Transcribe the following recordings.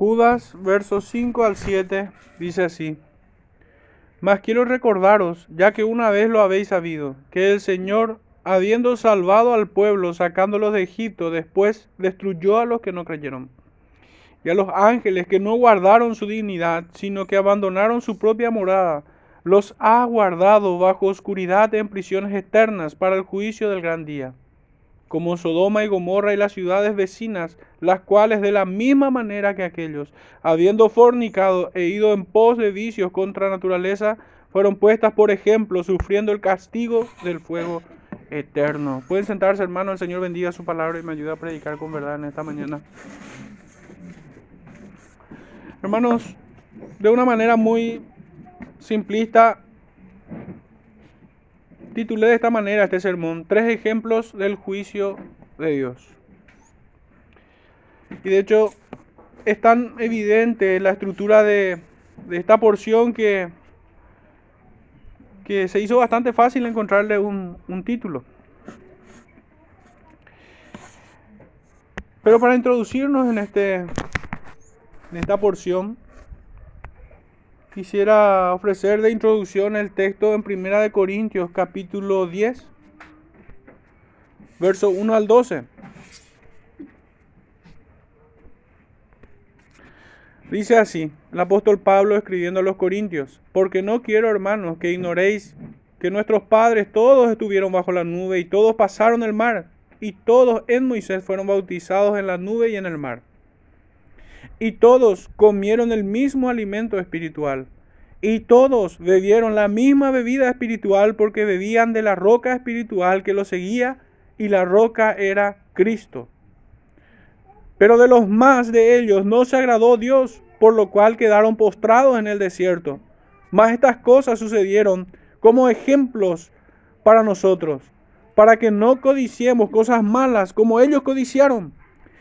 Judas, versos 5 al 7, dice así. Mas quiero recordaros, ya que una vez lo habéis sabido, que el Señor, habiendo salvado al pueblo, sacándolos de Egipto, después destruyó a los que no creyeron. Y a los ángeles que no guardaron su dignidad, sino que abandonaron su propia morada, los ha guardado bajo oscuridad en prisiones eternas para el juicio del gran día como Sodoma y Gomorra y las ciudades vecinas, las cuales de la misma manera que aquellos, habiendo fornicado e ido en pos de vicios contra naturaleza, fueron puestas por ejemplo, sufriendo el castigo del fuego eterno. Pueden sentarse, hermano, el Señor bendiga su palabra y me ayuda a predicar con verdad en esta mañana. Hermanos, de una manera muy simplista, titulé de esta manera este sermón, tres ejemplos del juicio de Dios. Y de hecho es tan evidente la estructura de, esta porción que, que se hizo bastante fácil encontrarle un, un título. Pero para introducirnos en, este, en esta porción, quisiera ofrecer de introducción el texto en Primera de Corintios capítulo 10, verso 1 al 12. Dice así, el apóstol Pablo escribiendo a los Corintios, porque no quiero, hermanos, que ignoréis que nuestros padres todos estuvieron bajo la nube y todos pasaron el mar, y todos en Moisés fueron bautizados en la nube y en el mar y todos comieron el mismo alimento espiritual. Y todos bebieron la misma bebida espiritual porque bebían de la roca espiritual que los seguía y la roca era Cristo. Pero de los más de ellos no se agradó Dios, por lo cual quedaron postrados en el desierto. Mas estas cosas sucedieron como ejemplos para nosotros, para que no codiciemos cosas malas como ellos codiciaron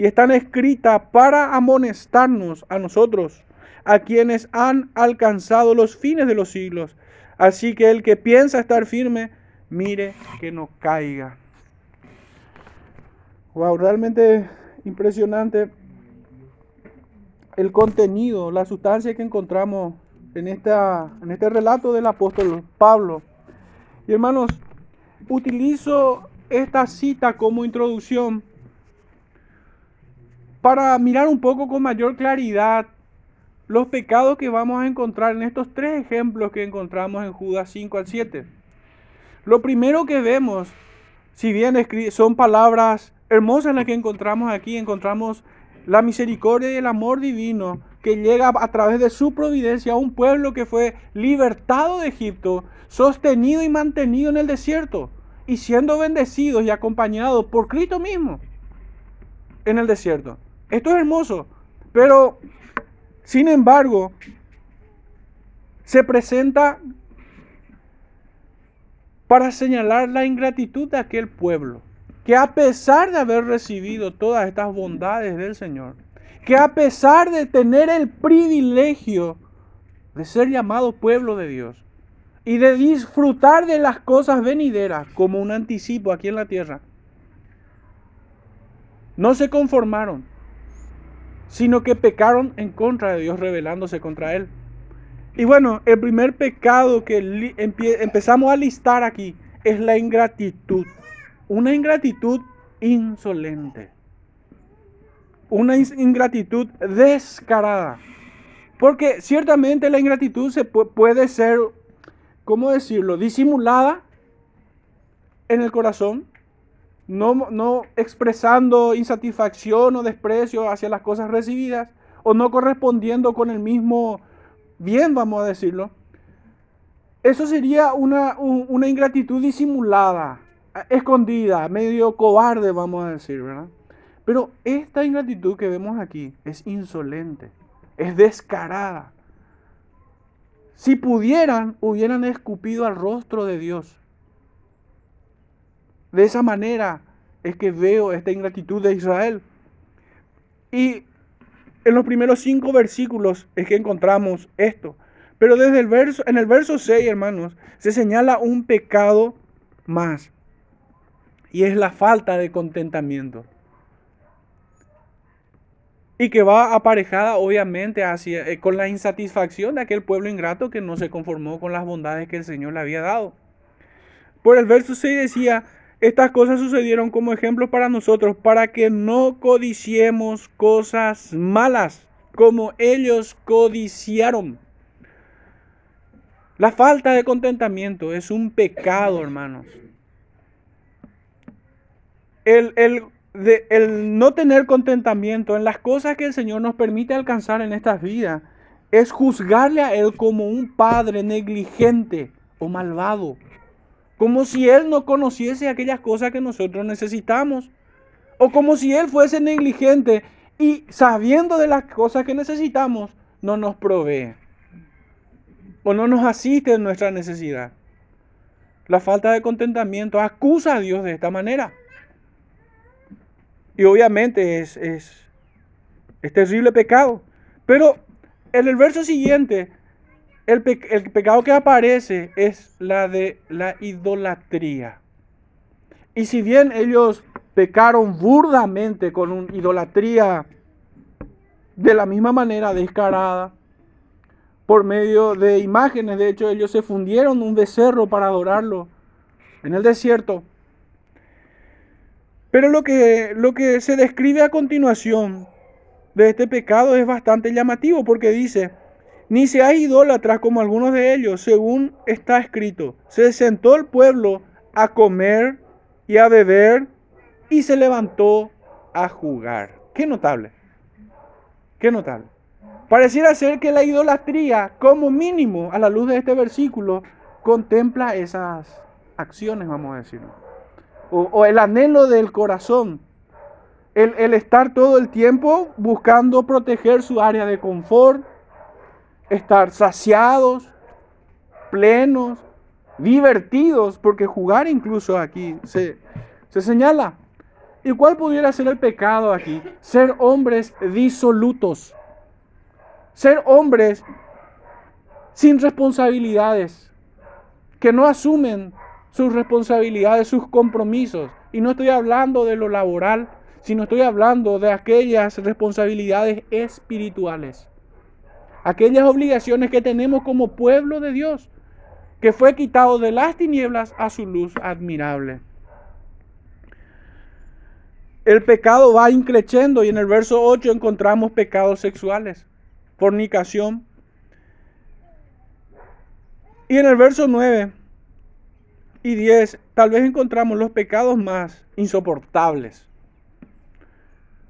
y están escritas para amonestarnos a nosotros, a quienes han alcanzado los fines de los siglos. Así que el que piensa estar firme, mire que no caiga. Wow, realmente impresionante el contenido, la sustancia que encontramos en, esta, en este relato del apóstol Pablo. Y hermanos, utilizo esta cita como introducción para mirar un poco con mayor claridad los pecados que vamos a encontrar en estos tres ejemplos que encontramos en Judas 5 al 7. Lo primero que vemos, si bien son palabras hermosas las que encontramos aquí, encontramos la misericordia y el amor divino que llega a través de su providencia a un pueblo que fue libertado de Egipto, sostenido y mantenido en el desierto y siendo bendecidos y acompañados por Cristo mismo en el desierto. Esto es hermoso, pero sin embargo, se presenta para señalar la ingratitud de aquel pueblo, que a pesar de haber recibido todas estas bondades del Señor, que a pesar de tener el privilegio de ser llamado pueblo de Dios y de disfrutar de las cosas venideras como un anticipo aquí en la tierra, no se conformaron, sino que pecaron en contra de Dios, rebelándose contra Él. Y bueno, el primer pecado que empezamos a listar aquí es la ingratitud. Una ingratitud insolente. Una ingratitud descarada. Porque ciertamente la ingratitud se puede ser, ¿cómo decirlo?, disimulada en el corazón, no, expresando insatisfacción o desprecio hacia las cosas recibidas, o no correspondiendo con el mismo bien, vamos a decirlo. Eso sería una, una ingratitud disimulada, escondida, medio cobarde, vamos a decir, ¿verdad? Pero esta ingratitud que vemos aquí es insolente, es descarada. Si pudieran, hubieran escupido al rostro de Dios. De esa manera es que veo esta ingratitud de Israel. Y en los primeros cinco versículos es que encontramos esto. Pero desde el verso, en el verso 6, hermanos, se señala un pecado más. Y es la falta de contentamiento. Y que va aparejada obviamente hacia, eh, con la insatisfacción de aquel pueblo ingrato que no se conformó con las bondades que el Señor le había dado. Por el verso 6 decía, estas cosas sucedieron como ejemplo para nosotros, para que no codiciemos cosas malas, como ellos codiciaron. La falta de contentamiento es un pecado, hermanos. El, el, no tener contentamiento en las cosas que el Señor nos permite alcanzar en esta vida es juzgarle a Él como un padre negligente o malvado como si Él no conociese aquellas cosas que nosotros necesitamos, o como si Él fuese negligente y sabiendo de las cosas que necesitamos, no nos provee, o no nos asiste en nuestra necesidad. La falta de contentamiento acusa a Dios de esta manera. Y obviamente es, es, es terrible pecado. Pero en el verso siguiente el, pecado que aparece es la de la idolatría. Y si bien ellos pecaron burdamente con una idolatría de la misma manera descarada, por medio de imágenes, de hecho ellos se fundieron un becerro para adorarlo en el desierto. Pero lo que, lo que se describe a continuación de este pecado es bastante llamativo porque dice, ni seáis idólatras como algunos de ellos, según está escrito. Se sentó el pueblo a comer y a beber y se levantó a jugar. Qué notable. Qué notable. Pareciera ser que la idolatría, como mínimo, a la luz de este versículo, contempla esas acciones, vamos a decirlo. O, el anhelo del corazón. El estar todo el tiempo buscando proteger su área de confort, estar saciados, plenos, divertidos, porque jugar incluso aquí se, se señala. ¿Y cuál pudiera ser el pecado aquí? Ser hombres disolutos. Ser hombres sin responsabilidades, que no asumen sus responsabilidades, sus compromisos. Y no estoy hablando de lo laboral, sino estoy hablando de aquellas responsabilidades espirituales aquellas obligaciones que tenemos como pueblo de Dios, que fue quitado de las tinieblas a su luz admirable. El pecado va increciendo y en el verso 8 encontramos pecados sexuales, fornicación. Y en el verso 9 y 10 tal vez encontramos los pecados más insoportables.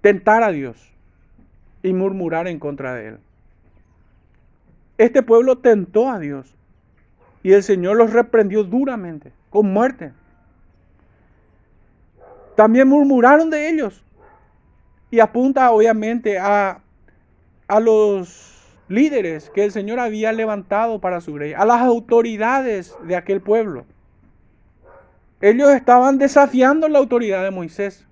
Tentar a Dios y murmurar en contra de Él. Este pueblo tentó a Dios y el Señor los reprendió duramente, con muerte. También murmuraron de ellos y apunta obviamente a, a los líderes que el Señor había levantado para su rey, a las autoridades de aquel pueblo. Ellos estaban desafiando la autoridad de Moisés.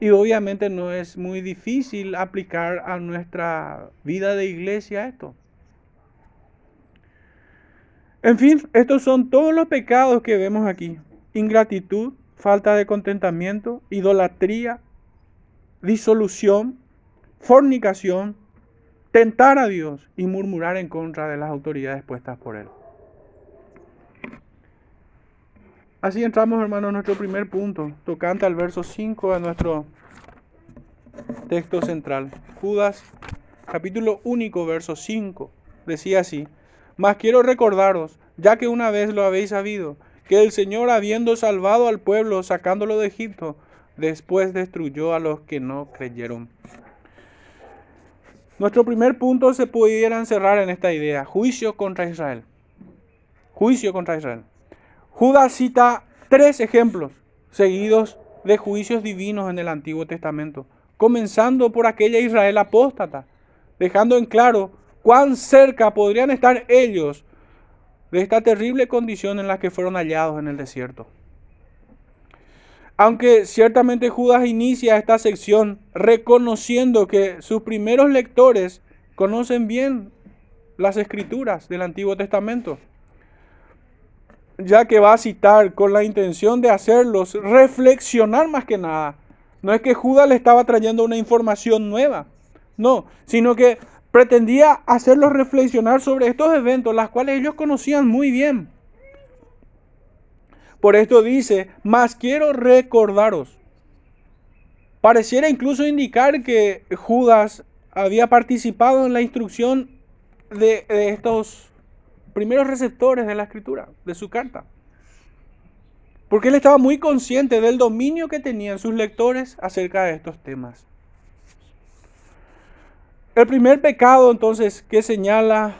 Y obviamente no es muy difícil aplicar a nuestra vida de iglesia esto. En fin, estos son todos los pecados que vemos aquí. Ingratitud, falta de contentamiento, idolatría, disolución, fornicación, tentar a Dios y murmurar en contra de las autoridades puestas por Él. Así entramos, hermanos, a nuestro primer punto, tocante al verso 5 de nuestro texto central. Judas, capítulo único, verso 5, decía así, mas quiero recordaros, ya que una vez lo habéis sabido, que el Señor, habiendo salvado al pueblo, sacándolo de Egipto, después destruyó a los que no creyeron. Nuestro primer punto se pudiera encerrar en esta idea, juicio contra Israel. Juicio contra Israel. Judas cita tres ejemplos seguidos de juicios divinos en el Antiguo Testamento, comenzando por aquella Israel apóstata, dejando en claro cuán cerca podrían estar ellos de esta terrible condición en la que fueron hallados en el desierto. Aunque ciertamente Judas inicia esta sección reconociendo que sus primeros lectores conocen bien las escrituras del Antiguo Testamento, ya que va a citar con la intención de hacerlos reflexionar más que nada. No es que Judas le estaba trayendo una información nueva, no, sino que pretendía hacerlos reflexionar sobre estos eventos, las cuales ellos conocían muy bien. Por esto dice, más quiero recordaros. Pareciera incluso indicar que Judas había participado en la instrucción de, estos primeros receptores de la escritura, de su carta. Porque él estaba muy consciente del dominio que tenían sus lectores acerca de estos temas. El primer pecado entonces que señala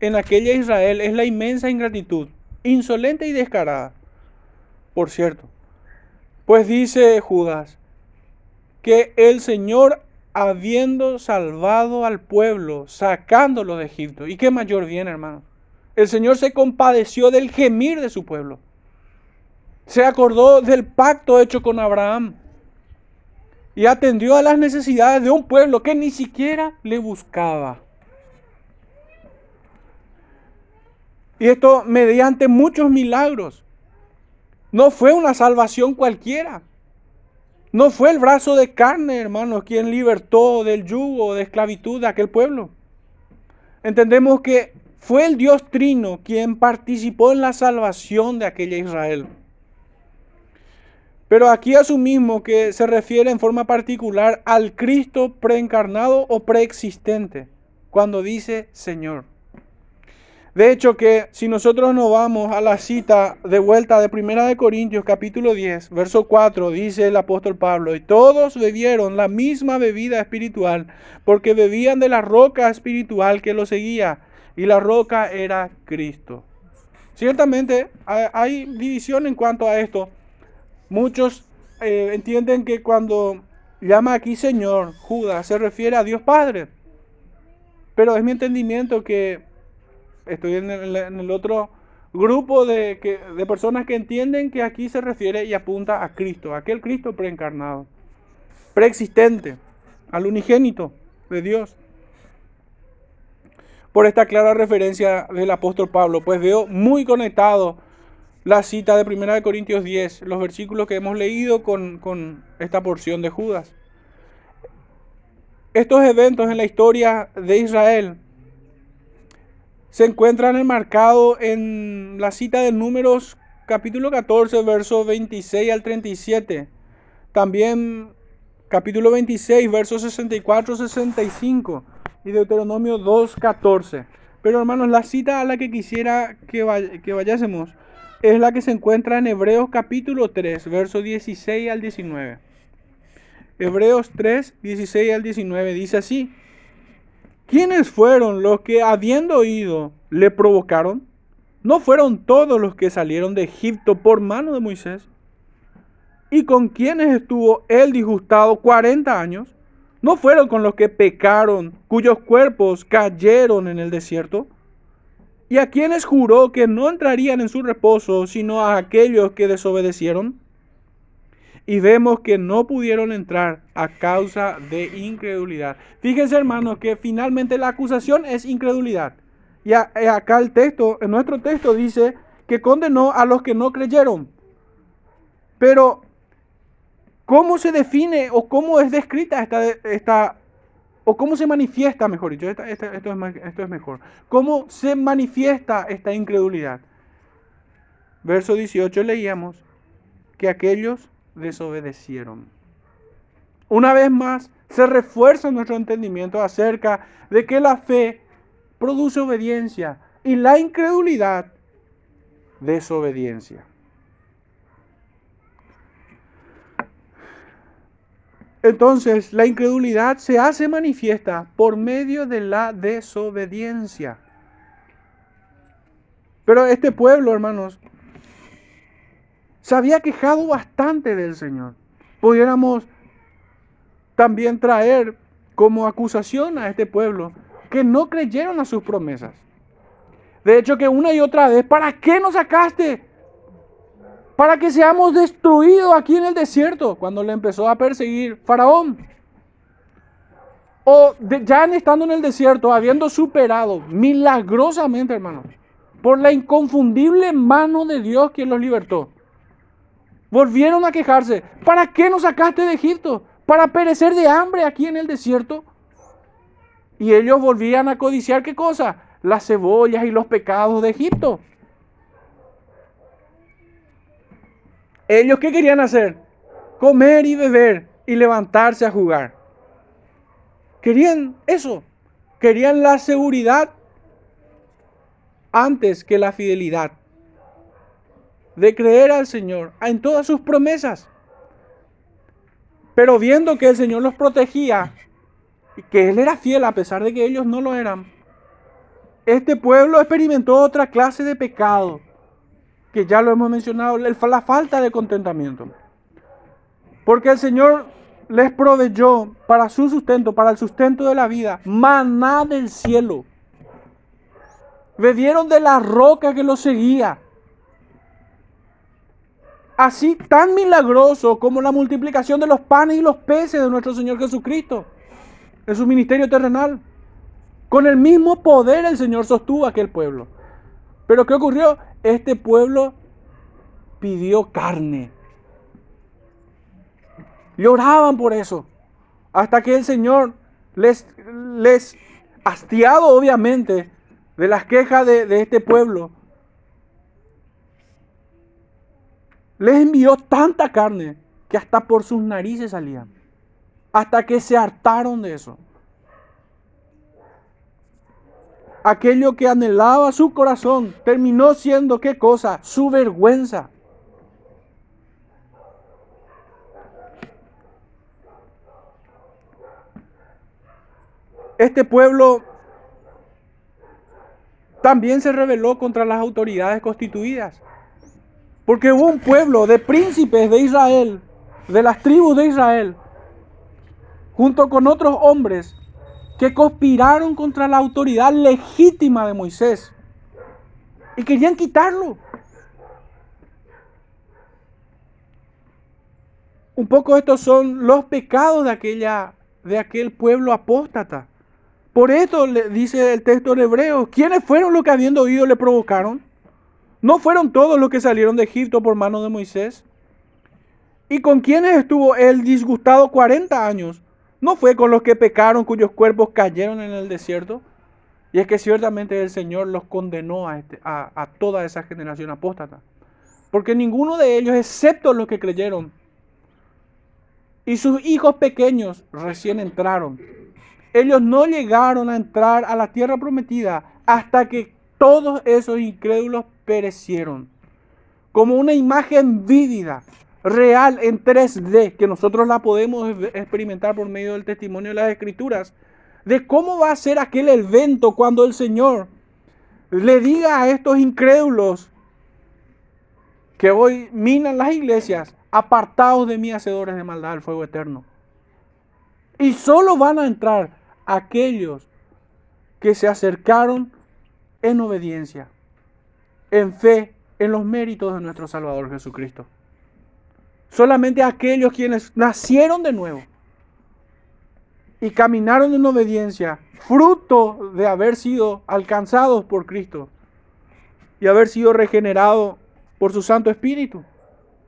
en aquella Israel es la inmensa ingratitud, insolente y descarada. Por cierto, pues dice Judas que el Señor habiendo salvado al pueblo, sacándolo de Egipto. ¿Y qué mayor bien, hermano? El Señor se compadeció del gemir de su pueblo. Se acordó del pacto hecho con Abraham. Y atendió a las necesidades de un pueblo que ni siquiera le buscaba. Y esto mediante muchos milagros. No fue una salvación cualquiera. No fue el brazo de carne, hermanos, quien libertó del yugo de esclavitud de aquel pueblo. Entendemos que fue el Dios Trino quien participó en la salvación de aquella Israel. Pero aquí asumimos que se refiere en forma particular al Cristo preencarnado o preexistente, cuando dice Señor. De hecho que si nosotros nos vamos a la cita de vuelta de Primera de Corintios capítulo 10, verso 4, dice el apóstol Pablo, y todos bebieron la misma bebida espiritual, porque bebían de la roca espiritual que lo seguía, y la roca era Cristo. Ciertamente hay división en cuanto a esto. Muchos eh, entienden que cuando llama aquí Señor, Judas, se refiere a Dios Padre. Pero es mi entendimiento que estoy en el, otro grupo de, de, personas que entienden que aquí se refiere y apunta a Cristo, aquel Cristo preencarnado, preexistente, al unigénito de Dios. Por esta clara referencia del apóstol Pablo, pues veo muy conectado la cita de 1 Corintios 10, los versículos que hemos leído con, con esta porción de Judas. Estos eventos en la historia de Israel se encuentran enmarcados en la cita de Números capítulo 14, versos 26 al 37. También capítulo 26, versos 64 65 y Deuteronomio 2, 14. Pero hermanos, la cita a la que quisiera que, que vayásemos es la que se encuentra en Hebreos capítulo 3, versos 16 al 19. Hebreos 3, 16 al 19 dice así. ¿Quiénes fueron los que, habiendo oído, le provocaron? ¿No fueron todos los que salieron de Egipto por mano de Moisés? ¿Y con quienes estuvo él disgustado cuarenta años? ¿No fueron con los que pecaron, cuyos cuerpos cayeron en el desierto? ¿Y a quienes juró que no entrarían en su reposo, sino a aquellos que desobedecieron? y vemos que no pudieron entrar a causa de incredulidad. Fíjense hermanos que finalmente la acusación es incredulidad. Y eh, acá el texto, en nuestro texto dice que condenó a los que no creyeron. Pero, ¿cómo se define o cómo es descrita esta, esta o cómo se manifiesta, mejor dicho, esto, es, esto es mejor, cómo se manifiesta esta incredulidad? Verso 18 leíamos que aquellos desobedecieron. Una vez más, se refuerza nuestro entendimiento acerca de que la fe produce obediencia y la incredulidad desobediencia. Entonces, la incredulidad se hace manifiesta por medio de la desobediencia. Pero este pueblo, hermanos, se había quejado bastante del Señor. Pudiéramos también traer como acusación a este pueblo que no creyeron a sus promesas. De hecho, que una y otra vez, ¿para qué nos sacaste? Para que seamos destruidos aquí en el desierto, cuando le empezó a perseguir Faraón. O ya estando en el desierto, habiendo superado milagrosamente, hermano, por la inconfundible mano de Dios quien los libertó. Volvieron a quejarse. ¿Para qué nos sacaste de Egipto? ¿Para perecer de hambre aquí en el desierto? Y ellos volvían a codiciar qué cosa? Las cebollas y los pecados de Egipto. Ellos qué querían hacer? Comer y beber y levantarse a jugar. Querían eso. Querían la seguridad antes que la fidelidad. De creer al Señor en todas sus promesas. Pero viendo que el Señor los protegía y que Él era fiel a pesar de que ellos no lo eran, este pueblo experimentó otra clase de pecado, que ya lo hemos mencionado, la falta de contentamiento. Porque el Señor les proveyó para su sustento, para el sustento de la vida, maná del cielo. Bebieron de la roca que los seguía. Así tan milagroso como la multiplicación de los panes y los peces de nuestro Señor Jesucristo en su ministerio terrenal. Con el mismo poder el Señor sostuvo a aquel pueblo. Pero ¿qué ocurrió? Este pueblo pidió carne. Lloraban por eso. Hasta que el Señor les, les hastiado obviamente de las quejas de, este pueblo, les envió tanta carne que hasta por sus narices salían. Hasta que se hartaron de eso. Aquello que anhelaba su corazón terminó siendo qué cosa? Su vergüenza. Este pueblo también se rebeló contra las autoridades constituidas. Porque hubo un pueblo de príncipes de Israel, de las tribus de Israel, junto con otros hombres que conspiraron contra la autoridad legítima de Moisés y querían quitarlo. Un poco estos son los pecados de aquella de aquel pueblo apóstata. Por esto le dice el texto en hebreo, ¿quiénes fueron los que habiendo oído le provocaron? ¿No fueron todos los que salieron de Egipto por mano de Moisés? ¿Y con quiénes estuvo él disgustado 40 años? ¿No fue con los que pecaron cuyos cuerpos cayeron en el desierto? Y es que ciertamente el Señor los condenó a, este, a, a toda esa generación apóstata. Porque ninguno de ellos, excepto los que creyeron, y sus hijos pequeños recién entraron ellos no llegaron a entrar a la tierra prometida hasta que todos esos incrédulos perecieron. Como una imagen vívida, real en 3D, que nosotros la podemos experimentar por medio del testimonio de las escrituras, de cómo va a ser aquel evento cuando el Señor le diga a estos incrédulos que hoy minan las iglesias, apartados de mí, hacedores de maldad, al fuego eterno. Y solo van a entrar aquellos que se acercaron en obediencia, en fe, en los méritos de nuestro Salvador Jesucristo. Solamente aquellos quienes nacieron de nuevo y caminaron en obediencia, fruto de haber sido alcanzados por Cristo y haber sido regenerados por su Santo Espíritu.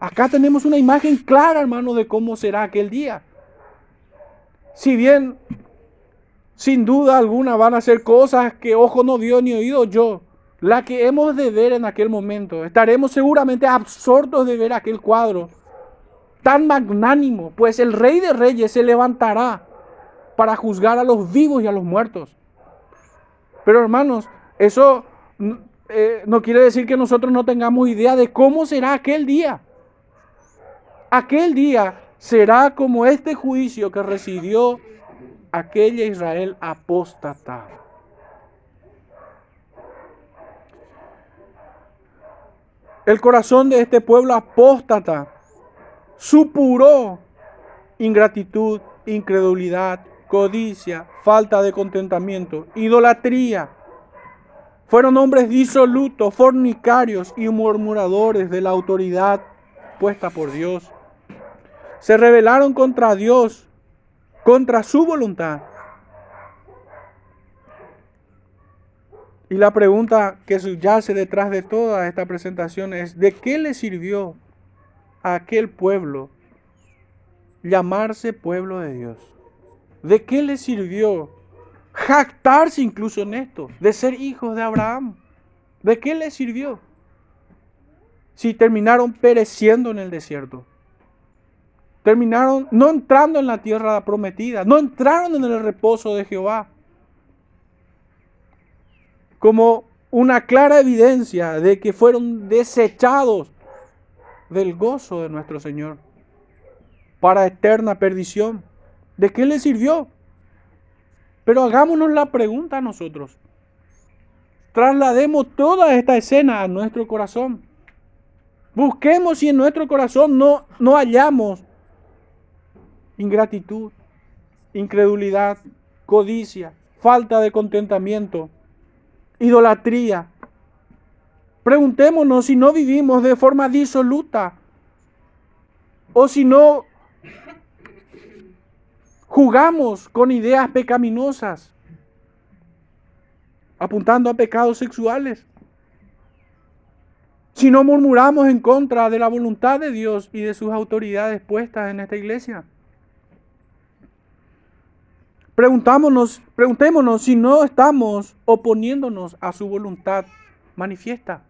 Acá tenemos una imagen clara, hermano, de cómo será aquel día. Si bien sin duda alguna van a ser cosas que ojo no vio ni oído yo. La que hemos de ver en aquel momento. Estaremos seguramente absortos de ver aquel cuadro tan magnánimo, pues el rey de reyes se levantará para juzgar a los vivos y a los muertos. Pero hermanos, eso eh, no quiere decir que nosotros no tengamos idea de cómo será aquel día. Aquel día será como este juicio que recibió aquella Israel apóstata. El corazón de este pueblo apóstata supuró ingratitud, incredulidad codicia, falta de contentamiento, idolatría. Fueron hombres disolutos, fornicarios y murmuradores de la autoridad puesta por Dios. Se rebelaron contra Dios, contra su voluntad. Y la pregunta que subyace detrás de toda esta presentación es, ¿de qué le sirvió a aquel pueblo llamarse pueblo de Dios? ¿De qué le sirvió jactarse incluso en esto, de ser hijos de Abraham? ¿De qué le sirvió? Si terminaron pereciendo en el desierto. Terminaron no entrando en la tierra prometida, no entraron en el reposo de Jehová como una clara evidencia de que fueron desechados del gozo de nuestro Señor para eterna perdición. ¿De qué le sirvió? Pero hagámonos la pregunta a nosotros. Traslademos toda esta escena a nuestro corazón. Busquemos si en nuestro corazón no, no hallamos ingratitud, incredulidad, codicia, falta de contentamiento, idolatría. Preguntémonos si no vivimos de forma disoluta o si no jugamos con ideas pecaminosas, apuntando a pecados sexuales. Si no murmuramos en contra de la voluntad de Dios y de sus autoridades puestas en esta iglesia. Preguntámonos, preguntémonos si no estamos oponiéndonos a su voluntad manifiesta.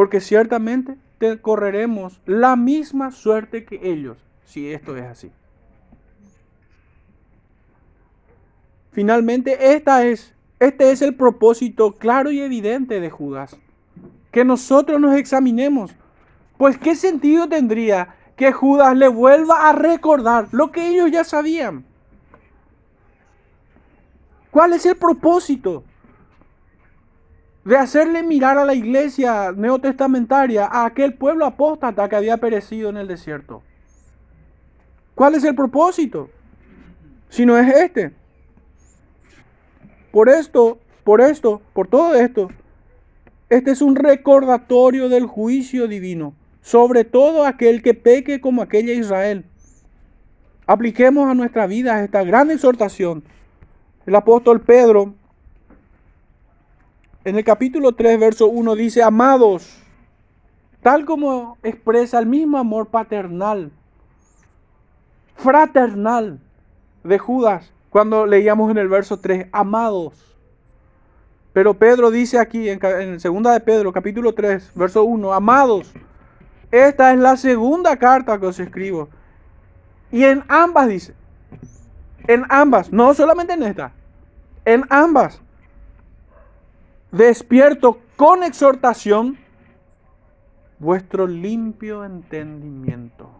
Porque ciertamente correremos la misma suerte que ellos, si esto es así. Finalmente, esta es, este es el propósito claro y evidente de Judas. Que nosotros nos examinemos. Pues, ¿qué sentido tendría que Judas le vuelva a recordar lo que ellos ya sabían. ¿Cuál es el propósito de hacerle mirar a la iglesia neotestamentaria a aquel pueblo apóstata que había perecido en el desierto? ¿Cuál es el propósito? Si no es este. Por esto, por esto, por todo esto, este es un recordatorio del juicio divino sobre todo aquel que peque como aquella Israel. Apliquemos a nuestra vida esta gran exhortación. El apóstol Pedro, en el capítulo 3, verso 1, dice, amados, tal como expresa el mismo amor paternal, fraternal de Judas, cuando leíamos en el verso 3, amados. Pero Pedro dice aquí, en, en segunda de Pedro, capítulo 3, verso 1, amados, esta es la segunda carta que os escribo. Y en ambas dice, en ambas, no solamente en esta, en ambas, despierto con exhortación vuestro limpio entendimiento.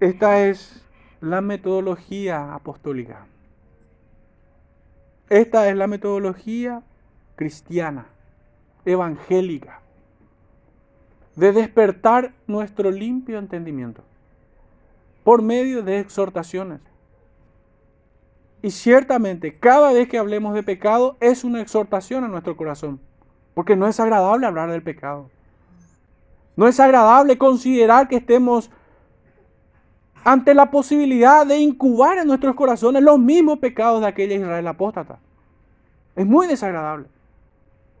Esta es la metodología apostólica. Esta es la metodología cristiana, evangélica de despertar nuestro limpio entendimiento por medio de exhortaciones. Y ciertamente, cada vez que hablemos de pecado es una exhortación a nuestro corazón, porque no es agradable hablar del pecado. No es agradable considerar que estemos ante la posibilidad de incubar en nuestros corazones los mismos pecados de aquella Israel apóstata. Es muy desagradable.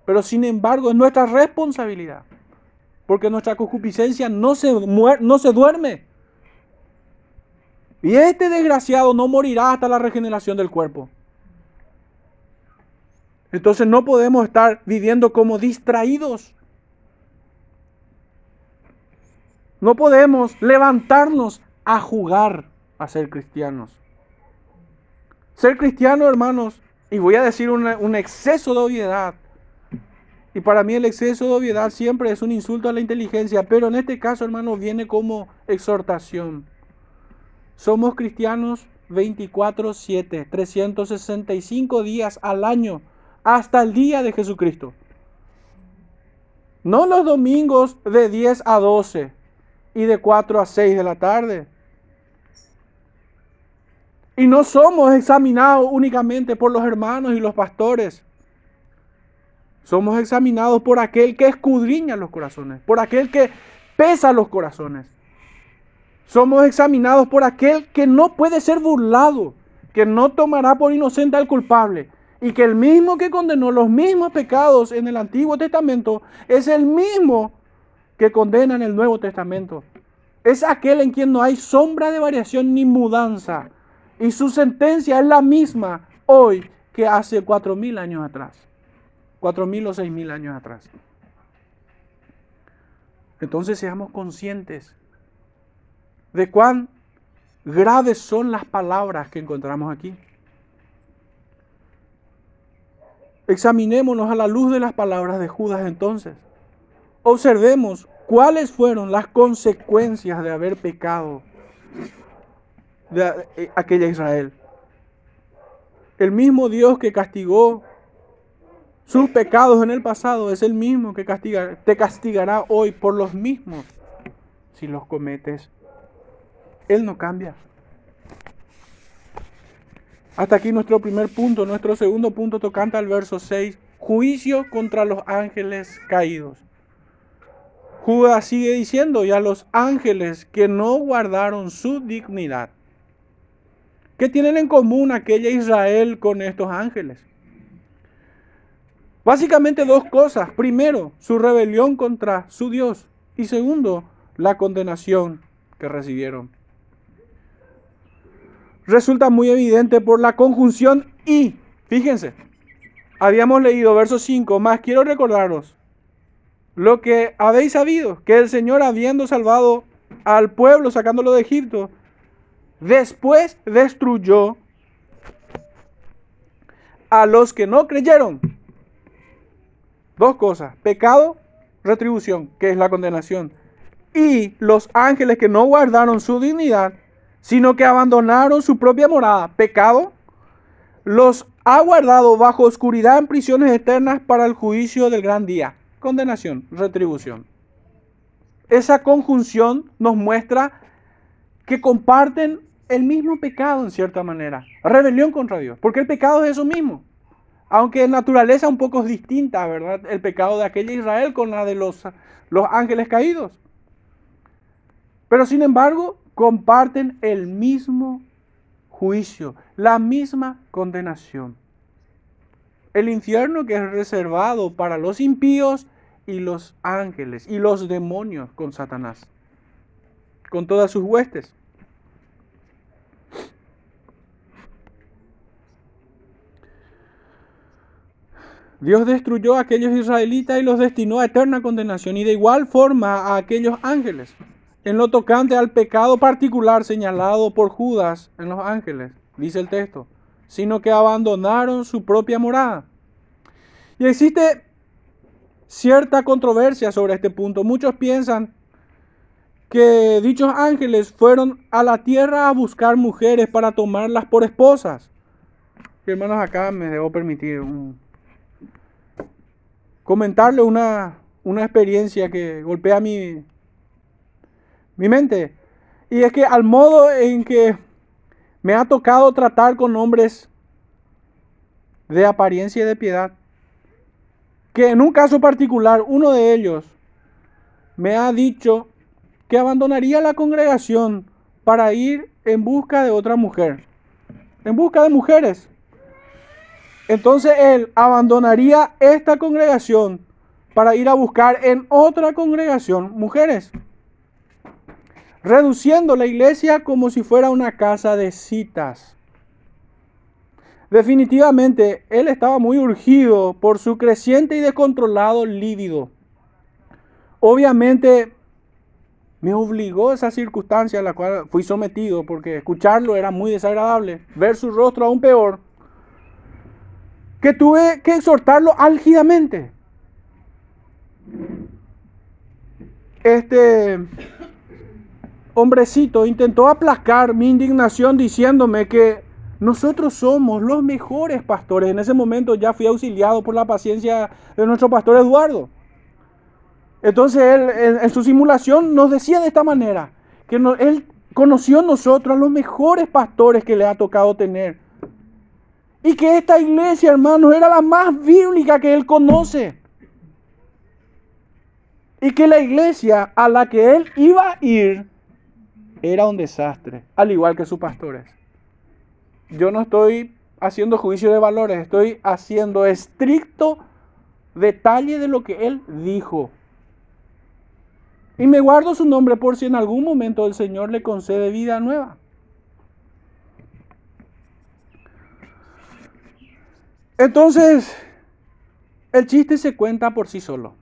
Pero sin embargo es nuestra responsabilidad porque nuestra concupiscencia no se, no se duerme. Y este desgraciado no morirá hasta la regeneración del cuerpo. Entonces no podemos estar viviendo como distraídos. No podemos levantarnos a jugar a ser cristianos. Ser cristiano, hermanos, y voy a decir un exceso de obviedad, y para mí el exceso de obviedad siempre es un insulto a la inteligencia, pero en este caso, hermano, viene como exhortación. Somos cristianos 24/7, 365 días al año, hasta el día de Jesucristo. No los domingos de 10 a 12, y de 4 a 6 de la tarde. Y no somos examinados únicamente por los hermanos y los pastores. Somos examinados por aquel que escudriña los corazones, por aquel que pesa los corazones. Somos examinados por aquel que no puede ser burlado, que no tomará por inocente al culpable. Y que el mismo que condenó los mismos pecados en el Antiguo Testamento es el mismo que condena en el Nuevo Testamento. Es aquel en quien no hay sombra de variación ni mudanza. Y su sentencia es la misma hoy que hace cuatro mil años atrás. Cuatro mil o seis mil años atrás. Entonces seamos conscientes de cuán graves son las palabras que encontramos aquí. Examinémonos a la luz de las palabras de Judas entonces. Observemos cuáles fueron las consecuencias de haber pecado de eh, aquella Israel. El mismo Dios que castigó sus pecados en el pasado es el mismo que castiga, te castigará hoy por los mismos si los cometes. Él no cambia. Hasta aquí nuestro primer punto. Nuestro segundo punto tocante al verso 6. Juicio contra los ángeles caídos. Judas sigue diciendo, y a los ángeles que no guardaron su dignidad. ¿Qué tienen en común aquella Israel con estos ángeles? Básicamente dos cosas. Primero, su rebelión contra su Dios. Y segundo, la condenación que recibieron resulta muy evidente por la conjunción y. Fíjense, habíamos leído verso 5, más quiero recordaros lo que habéis sabido, que el Señor habiendo salvado al pueblo, sacándolo de Egipto, después destruyó a los que no creyeron. Dos cosas, pecado, retribución, que es la condenación, y los ángeles que no guardaron su dignidad, sino que abandonaron su propia morada, pecado, los ha guardado bajo oscuridad en prisiones eternas para el juicio del gran día. Condenación, retribución. Esa conjunción nos muestra que comparten el mismo pecado en cierta manera. Rebelión contra Dios. Porque el pecado es eso mismo. Aunque en naturaleza un poco es distinta, ¿verdad? El pecado de aquella Israel con la de los, los ángeles caídos. Pero sin embargo, comparten el mismo juicio, la misma condenación. El infierno que es reservado para los impíos y los ángeles y los demonios con Satanás, con todas sus huestes. Dios destruyó a aquellos israelitas y los destinó a eterna condenación y de igual forma a aquellos ángeles en lo tocante al pecado particular señalado por Judas en los ángeles, dice el texto, sino que abandonaron su propia morada. Y existe cierta controversia sobre este punto. Muchos piensan que dichos ángeles fueron a la tierra a buscar mujeres para tomarlas por esposas. hermanos, acá me debo permitir comentarle una, una experiencia que golpea mi, mi mente. Y es que al modo en que me ha tocado tratar con hombres de apariencia y de piedad, que en un caso particular uno de ellos me ha dicho que abandonaría la congregación para ir en busca de otra mujer, en busca de mujeres. Entonces él abandonaría esta congregación para ir a buscar en otra congregación mujeres reduciendo la iglesia como si fuera una casa de citas. Definitivamente, él estaba muy urgido por su creciente y descontrolado líbido. Obviamente, me obligó esa circunstancia a la cual fui sometido, porque escucharlo era muy desagradable, ver su rostro aún peor, que tuve que exhortarlo álgidamente. Este hombrecito intentó aplacar mi indignación diciéndome que nosotros somos los mejores pastores. En ese momento ya fui auxiliado por la paciencia de nuestro pastor Eduardo. Entonces él en, su simulación nos decía de esta manera, que él conoció a nosotros a los mejores pastores que le ha tocado tener. Y que esta iglesia, hermanos, era la más bíblica que él conoce. Y que la iglesia a la que él iba a ir era un desastre, al igual que sus pastores. Yo no estoy haciendo juicio de valores, estoy haciendo estricto detalle de lo que él dijo. Y me guardo su nombre por si en algún momento el Señor le concede vida nueva. Entonces, el chiste se cuenta por sí solo.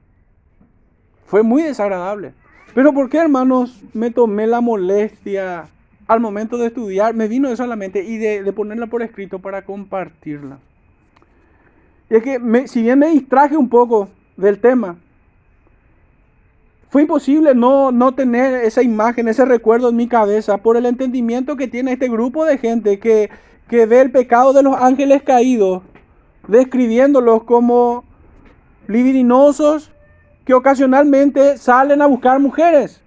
Fue muy desagradable. Pero ¿por qué, hermanos, me tomé la molestia al momento de estudiar? Me vino eso a la mente y de, ponerla por escrito para compartirla. Y es que si bien me distraje un poco del tema, fue imposible no, no tener esa imagen, ese recuerdo en mi cabeza por el entendimiento que tiene este grupo de gente que, que ve el pecado de los ángeles caídos, describiéndolos como libidinosos que ocasionalmente salen a buscar mujeres.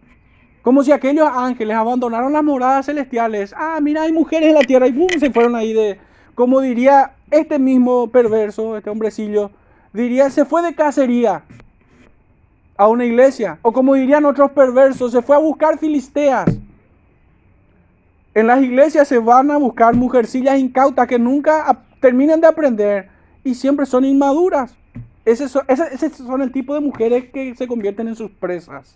Como si aquellos ángeles abandonaron las moradas celestiales. Ah, mira, hay mujeres en la tierra y boom, se fueron ahí de, como diría este mismo perverso, este hombrecillo, diría, se fue de cacería a una iglesia. O como dirían otros perversos, se fue a buscar filisteas. En las iglesias se van a buscar mujercillas incautas que nunca terminan de aprender y siempre son inmaduras. Ese son, el tipo de mujeres que se convierten en sus presas.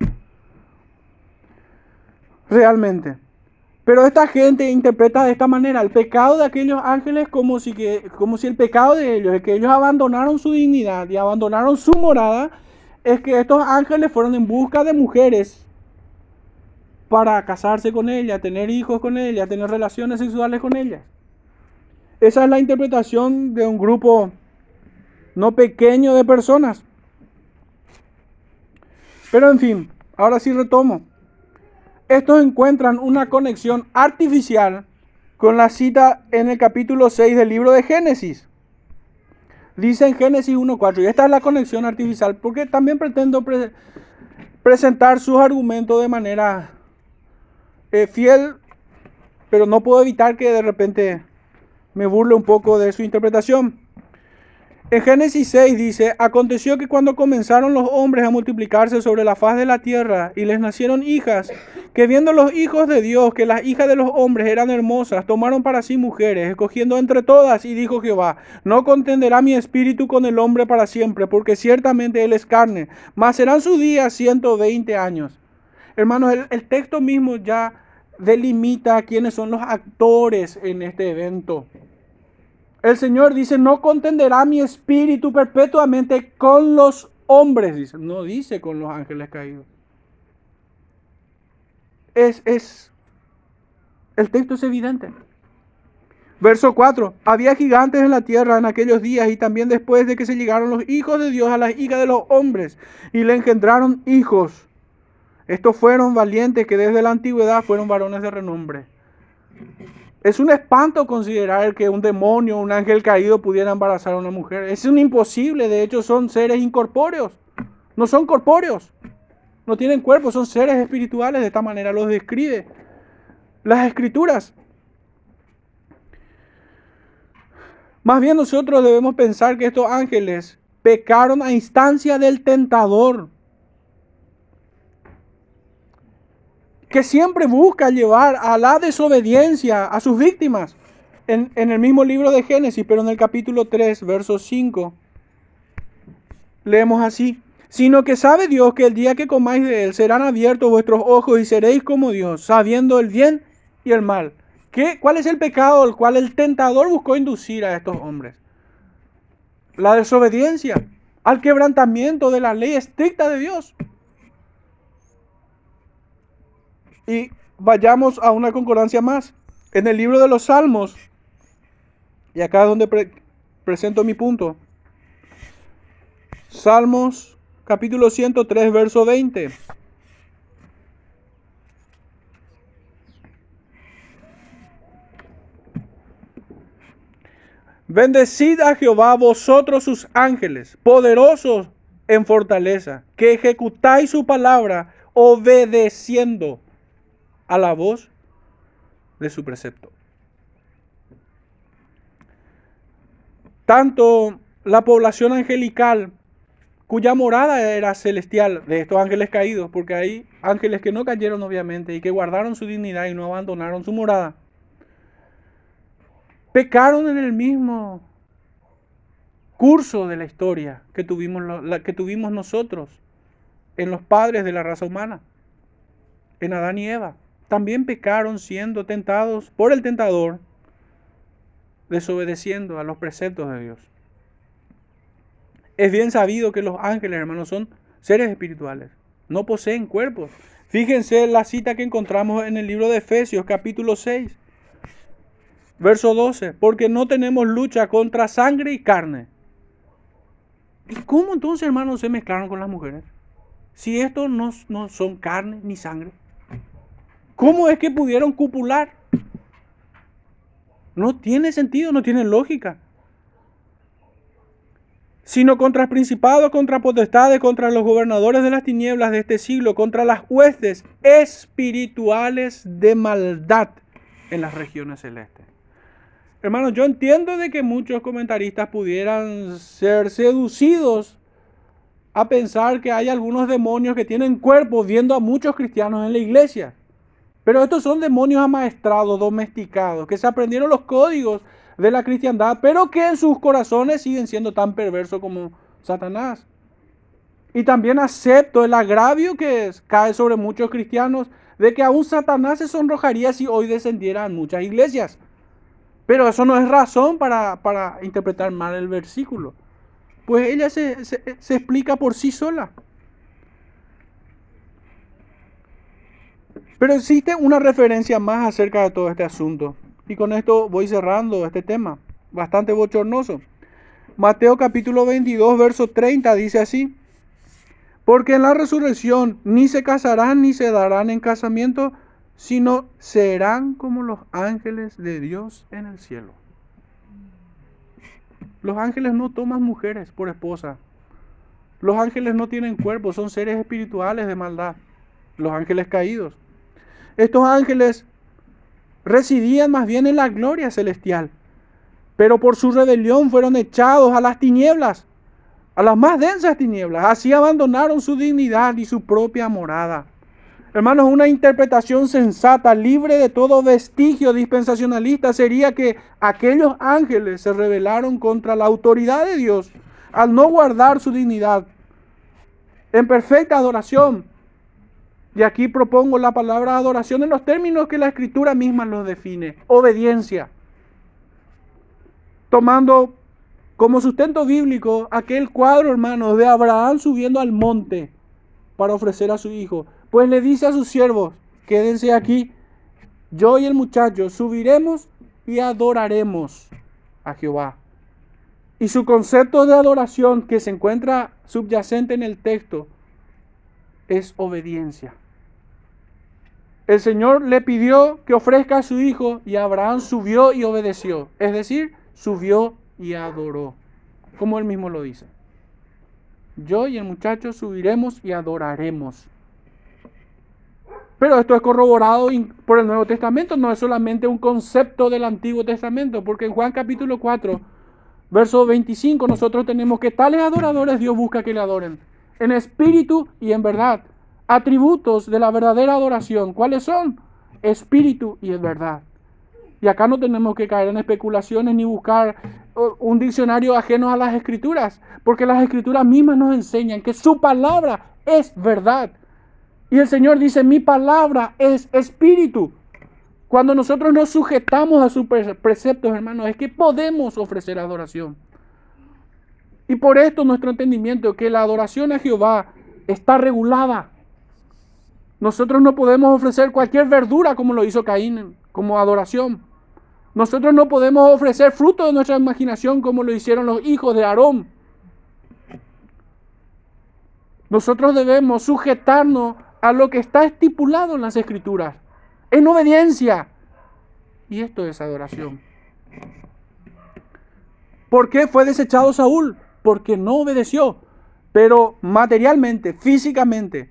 Realmente. Pero esta gente interpreta de esta manera el pecado de aquellos ángeles como si, que, como si el pecado de ellos es que ellos abandonaron su dignidad y abandonaron su morada es que estos ángeles fueron en busca de mujeres para casarse con ellas, tener hijos con ellas, tener relaciones sexuales con ellas. Esa es la interpretación de un grupo no pequeño de personas. Pero en fin, ahora sí retomo. Estos encuentran una conexión artificial con la cita en el capítulo 6 del libro de Génesis. Dice en Génesis 1.4, y esta es la conexión artificial, porque también pretendo presentar sus argumentos de manera eh, fiel, pero no puedo evitar que de repente me burle un poco de su interpretación. En Génesis 6 dice, aconteció que cuando comenzaron los hombres a multiplicarse sobre la faz de la tierra y les nacieron hijas, que viendo los hijos de Dios que las hijas de los hombres eran hermosas, tomaron para sí mujeres, escogiendo entre todas, y dijo Jehová, no contenderá mi espíritu con el hombre para siempre, porque ciertamente él es carne, mas serán sus días 120 años. Hermanos, el, el texto mismo ya delimita quiénes son los actores en este evento. El Señor dice, no contenderá mi espíritu perpetuamente con los hombres, dice. No dice con los ángeles caídos. Es, es, el texto es evidente. Verso 4. Había gigantes en la tierra en aquellos días y también después de que se llegaron los hijos de Dios a las hijas de los hombres y le engendraron hijos. Estos fueron valientes que desde la antigüedad fueron varones de renombre. Es un espanto considerar que un demonio, un ángel caído pudiera embarazar a una mujer. Es un imposible, de hecho son seres incorpóreos. No son corpóreos. No tienen cuerpo, son seres espirituales. De esta manera los describe las escrituras. Más bien nosotros debemos pensar que estos ángeles pecaron a instancia del tentador. Que siempre busca llevar a la desobediencia a sus víctimas. En, el mismo libro de Génesis, pero en el capítulo 3, verso 5, leemos así, sino que sabe Dios que el día que comáis de él serán abiertos vuestros ojos y seréis como Dios, sabiendo el bien y el mal. ¿Qué, ¿Cuál es el pecado al cual el tentador buscó inducir a estos hombres? La desobediencia, al quebrantamiento de la ley estricta de Dios. Y vayamos a una concordancia más. En el libro de los Salmos, y acá es donde presento mi punto. Salmos capítulo 103, verso 20. Bendecid a Jehová vosotros sus ángeles, poderosos en fortaleza, que ejecutáis su palabra obedeciendo a la voz de su precepto. Tanto la población angelical, cuya morada era celestial de estos ángeles caídos, porque hay ángeles que no cayeron obviamente y que guardaron su dignidad y no abandonaron su morada, pecaron en el mismo curso de la historia que tuvimos, que tuvimos nosotros en los padres de la raza humana, en Adán y Eva. También pecaron siendo tentados por el tentador, desobedeciendo a los preceptos de Dios. Es bien sabido que los ángeles, hermanos, son seres espirituales, no poseen cuerpos. Fíjense la cita que encontramos en el libro de Efesios, capítulo 6, verso 12, porque no tenemos lucha contra sangre y carne. ¿Y cómo entonces, hermanos, se mezclaron con las mujeres? Si estos no, no son carne ni sangre. ¿Cómo es que pudieron cupular? No tiene sentido, no tiene lógica. Sino contra principados, contra potestades, contra los gobernadores de las tinieblas de este siglo, contra las huestes espirituales de maldad en las regiones celestes. Hermanos, yo entiendo de que muchos comentaristas pudieran ser seducidos a pensar que hay algunos demonios que tienen cuerpo viendo a muchos cristianos en la iglesia. Pero estos son demonios amaestrados, domesticados, que se aprendieron los códigos de la cristiandad, pero que en sus corazones siguen siendo tan perversos como Satanás. Y también acepto el agravio que cae sobre muchos cristianos de que aún Satanás se sonrojaría si hoy descendiera en muchas iglesias. Pero eso no es razón para, interpretar mal el versículo. Pues ella se, se explica por sí sola. Pero existe una referencia más acerca de todo este asunto. Y con esto voy cerrando este tema, bastante bochornoso. Mateo capítulo 22, verso 30 dice así. Porque en la resurrección ni se casarán ni se darán en casamiento, sino serán como los ángeles de Dios en el cielo. Los ángeles no toman mujeres por esposa. Los ángeles no tienen cuerpo, son seres espirituales de maldad. Los ángeles caídos. Estos ángeles residían más bien en la gloria celestial, pero por su rebelión fueron echados a las tinieblas, a las más densas tinieblas. Así abandonaron su dignidad y su propia morada. Hermanos, una interpretación sensata, libre de todo vestigio dispensacionalista, sería que aquellos ángeles se rebelaron contra la autoridad de Dios al no guardar su dignidad en perfecta adoración y aquí propongo la palabra adoración en los términos que la escritura misma los define. Obediencia. Tomando como sustento bíblico aquel cuadro, hermanos, de Abraham subiendo al monte para ofrecer a su hijo. Pues le dice a sus siervos, quédense aquí, yo y el muchacho subiremos y adoraremos a Jehová. Y su concepto de adoración que se encuentra subyacente en el texto es obediencia el Señor le pidió que ofrezca a su hijo y Abraham subió y obedeció. Es decir, subió y adoró, como él mismo lo dice. Yo y el muchacho subiremos y adoraremos. Pero esto es corroborado por el Nuevo Testamento, no es solamente un concepto del Antiguo Testamento, porque en Juan capítulo 4, verso 25, nosotros tenemos que tales adoradores Dios busca que le adoren, en espíritu y en verdad atributos de la verdadera adoración. ¿Cuáles son? Espíritu y verdad. Y acá no tenemos que caer en especulaciones ni buscar un diccionario ajeno a las escrituras, porque las escrituras mismas nos enseñan que su palabra es verdad. Y el Señor dice, mi palabra es espíritu. Cuando nosotros nos sujetamos a sus preceptos, hermanos, es que podemos ofrecer adoración. Y por esto nuestro entendimiento que la adoración a Jehová está regulada nosotros no podemos ofrecer cualquier verdura como lo hizo Caín, como adoración. Nosotros no podemos ofrecer fruto de nuestra imaginación como lo hicieron los hijos de Aarón. Nosotros debemos sujetarnos a lo que está estipulado en las escrituras, en obediencia. Y esto es adoración. ¿Por qué fue desechado Saúl? Porque no obedeció. pero materialmente, físicamente,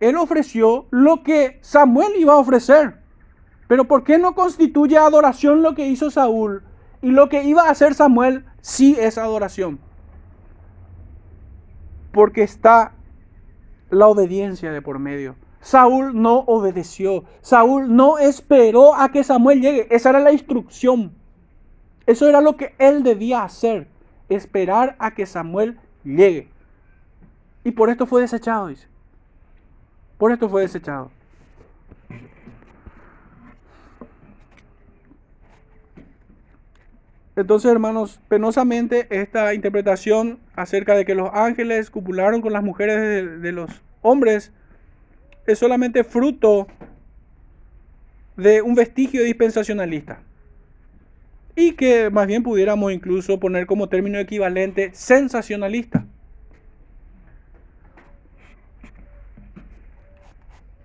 él ofreció lo que Samuel iba a ofrecer. Pero ¿por qué no constituye adoración lo que hizo Saúl? Y lo que iba a hacer Samuel sí es adoración. Porque está la obediencia de por medio. Saúl no obedeció. Saúl no esperó a que Samuel llegue. Esa era la instrucción. Eso era lo que él debía hacer. Esperar a que Samuel llegue. Y por esto fue desechado, dice. Por esto fue desechado. Entonces, hermanos, penosamente esta interpretación acerca de que los ángeles cupularon con las mujeres de, de los hombres es solamente fruto de un vestigio dispensacionalista. Y que más bien pudiéramos incluso poner como término equivalente sensacionalista.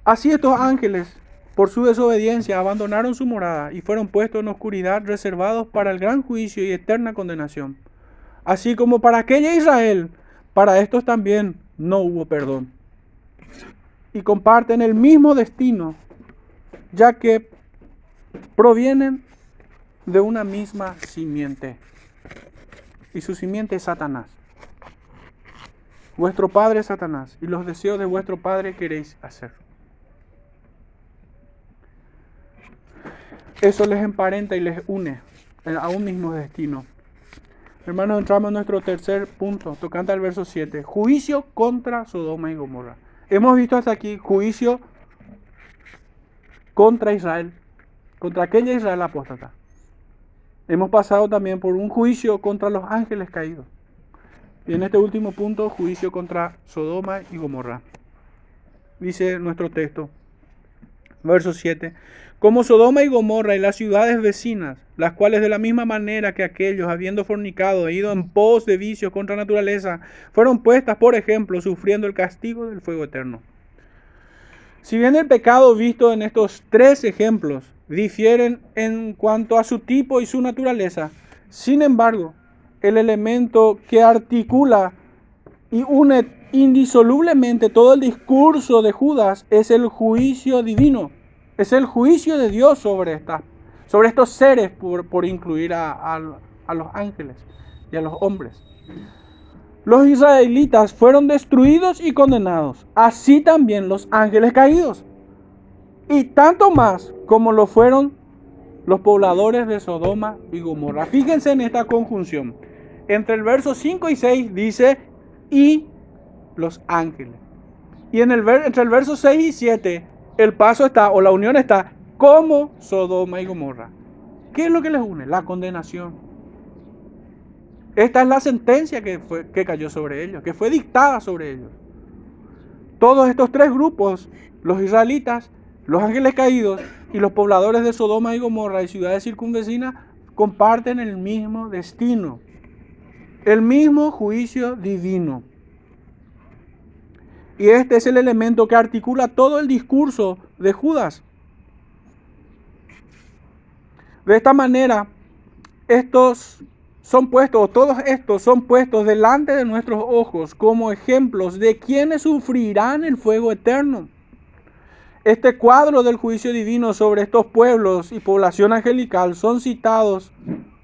Así estos ángeles, por su desobediencia, abandonaron su morada y fueron puestos en oscuridad, reservados para el gran juicio y eterna condenación. Así como para aquella Israel, para estos también no hubo perdón y comparten el mismo destino, ya que provienen de una misma simiente. Y su simiente es Satanás. Vuestro padre es Satanás, y los deseos de vuestro padre queréis hacer. Eso les emparenta y les une a un mismo destino. Hermanos, entramos en nuestro tercer punto, tocante al verso 7. Juicio contra Sodoma y Gomorra. Hemos visto hasta aquí juicio contra Israel, contra aquella Israel apóstata. Hemos pasado también por un juicio contra los ángeles caídos. Y en este último punto, juicio contra Sodoma y Gomorra. Dice nuestro texto, verso 7, como Sodoma y Gomorra y las ciudades vecinas, las cuales de la misma manera que aquellos, habiendo fornicado e ido en pos de vicios contra naturaleza, fueron puestas, por ejemplo, sufriendo el castigo del fuego eterno. Si bien el pecado visto en estos tres ejemplos difieren en cuanto a su tipo y su naturaleza, sin embargo, el elemento que articula y une indisolublemente todo el discurso de Judas es el juicio divino es el juicio de Dios sobre, sobre estos seres por, incluir a, los ángeles y a los hombres. Los israelitas fueron destruidos y condenados, así también los ángeles caídos. Y tanto más como lo fueron los pobladores de Sodoma y Gomorra. Fíjense en esta conjunción. Entre el verso 5 y 6 dice, y los ángeles. Y en el, entre el verso 6 y 7 el paso está, o la unión está, como Sodoma y Gomorra. ¿Qué es lo que les une? La condenación. Esta es la sentencia que, fue, que cayó sobre ellos, que fue dictada sobre ellos. Todos estos tres grupos, los israelitas, los ángeles caídos y los pobladores de Sodoma y Gomorra y ciudades circunvecinas, comparten el mismo destino, el mismo juicio divino. Y este es el elemento que articula todo el discurso de Judas. De esta manera, estos son puestos, todos estos son puestos delante de nuestros ojos como ejemplos de quienes sufrirán el fuego eterno. Este cuadro del juicio divino sobre estos pueblos y población angelical son citados,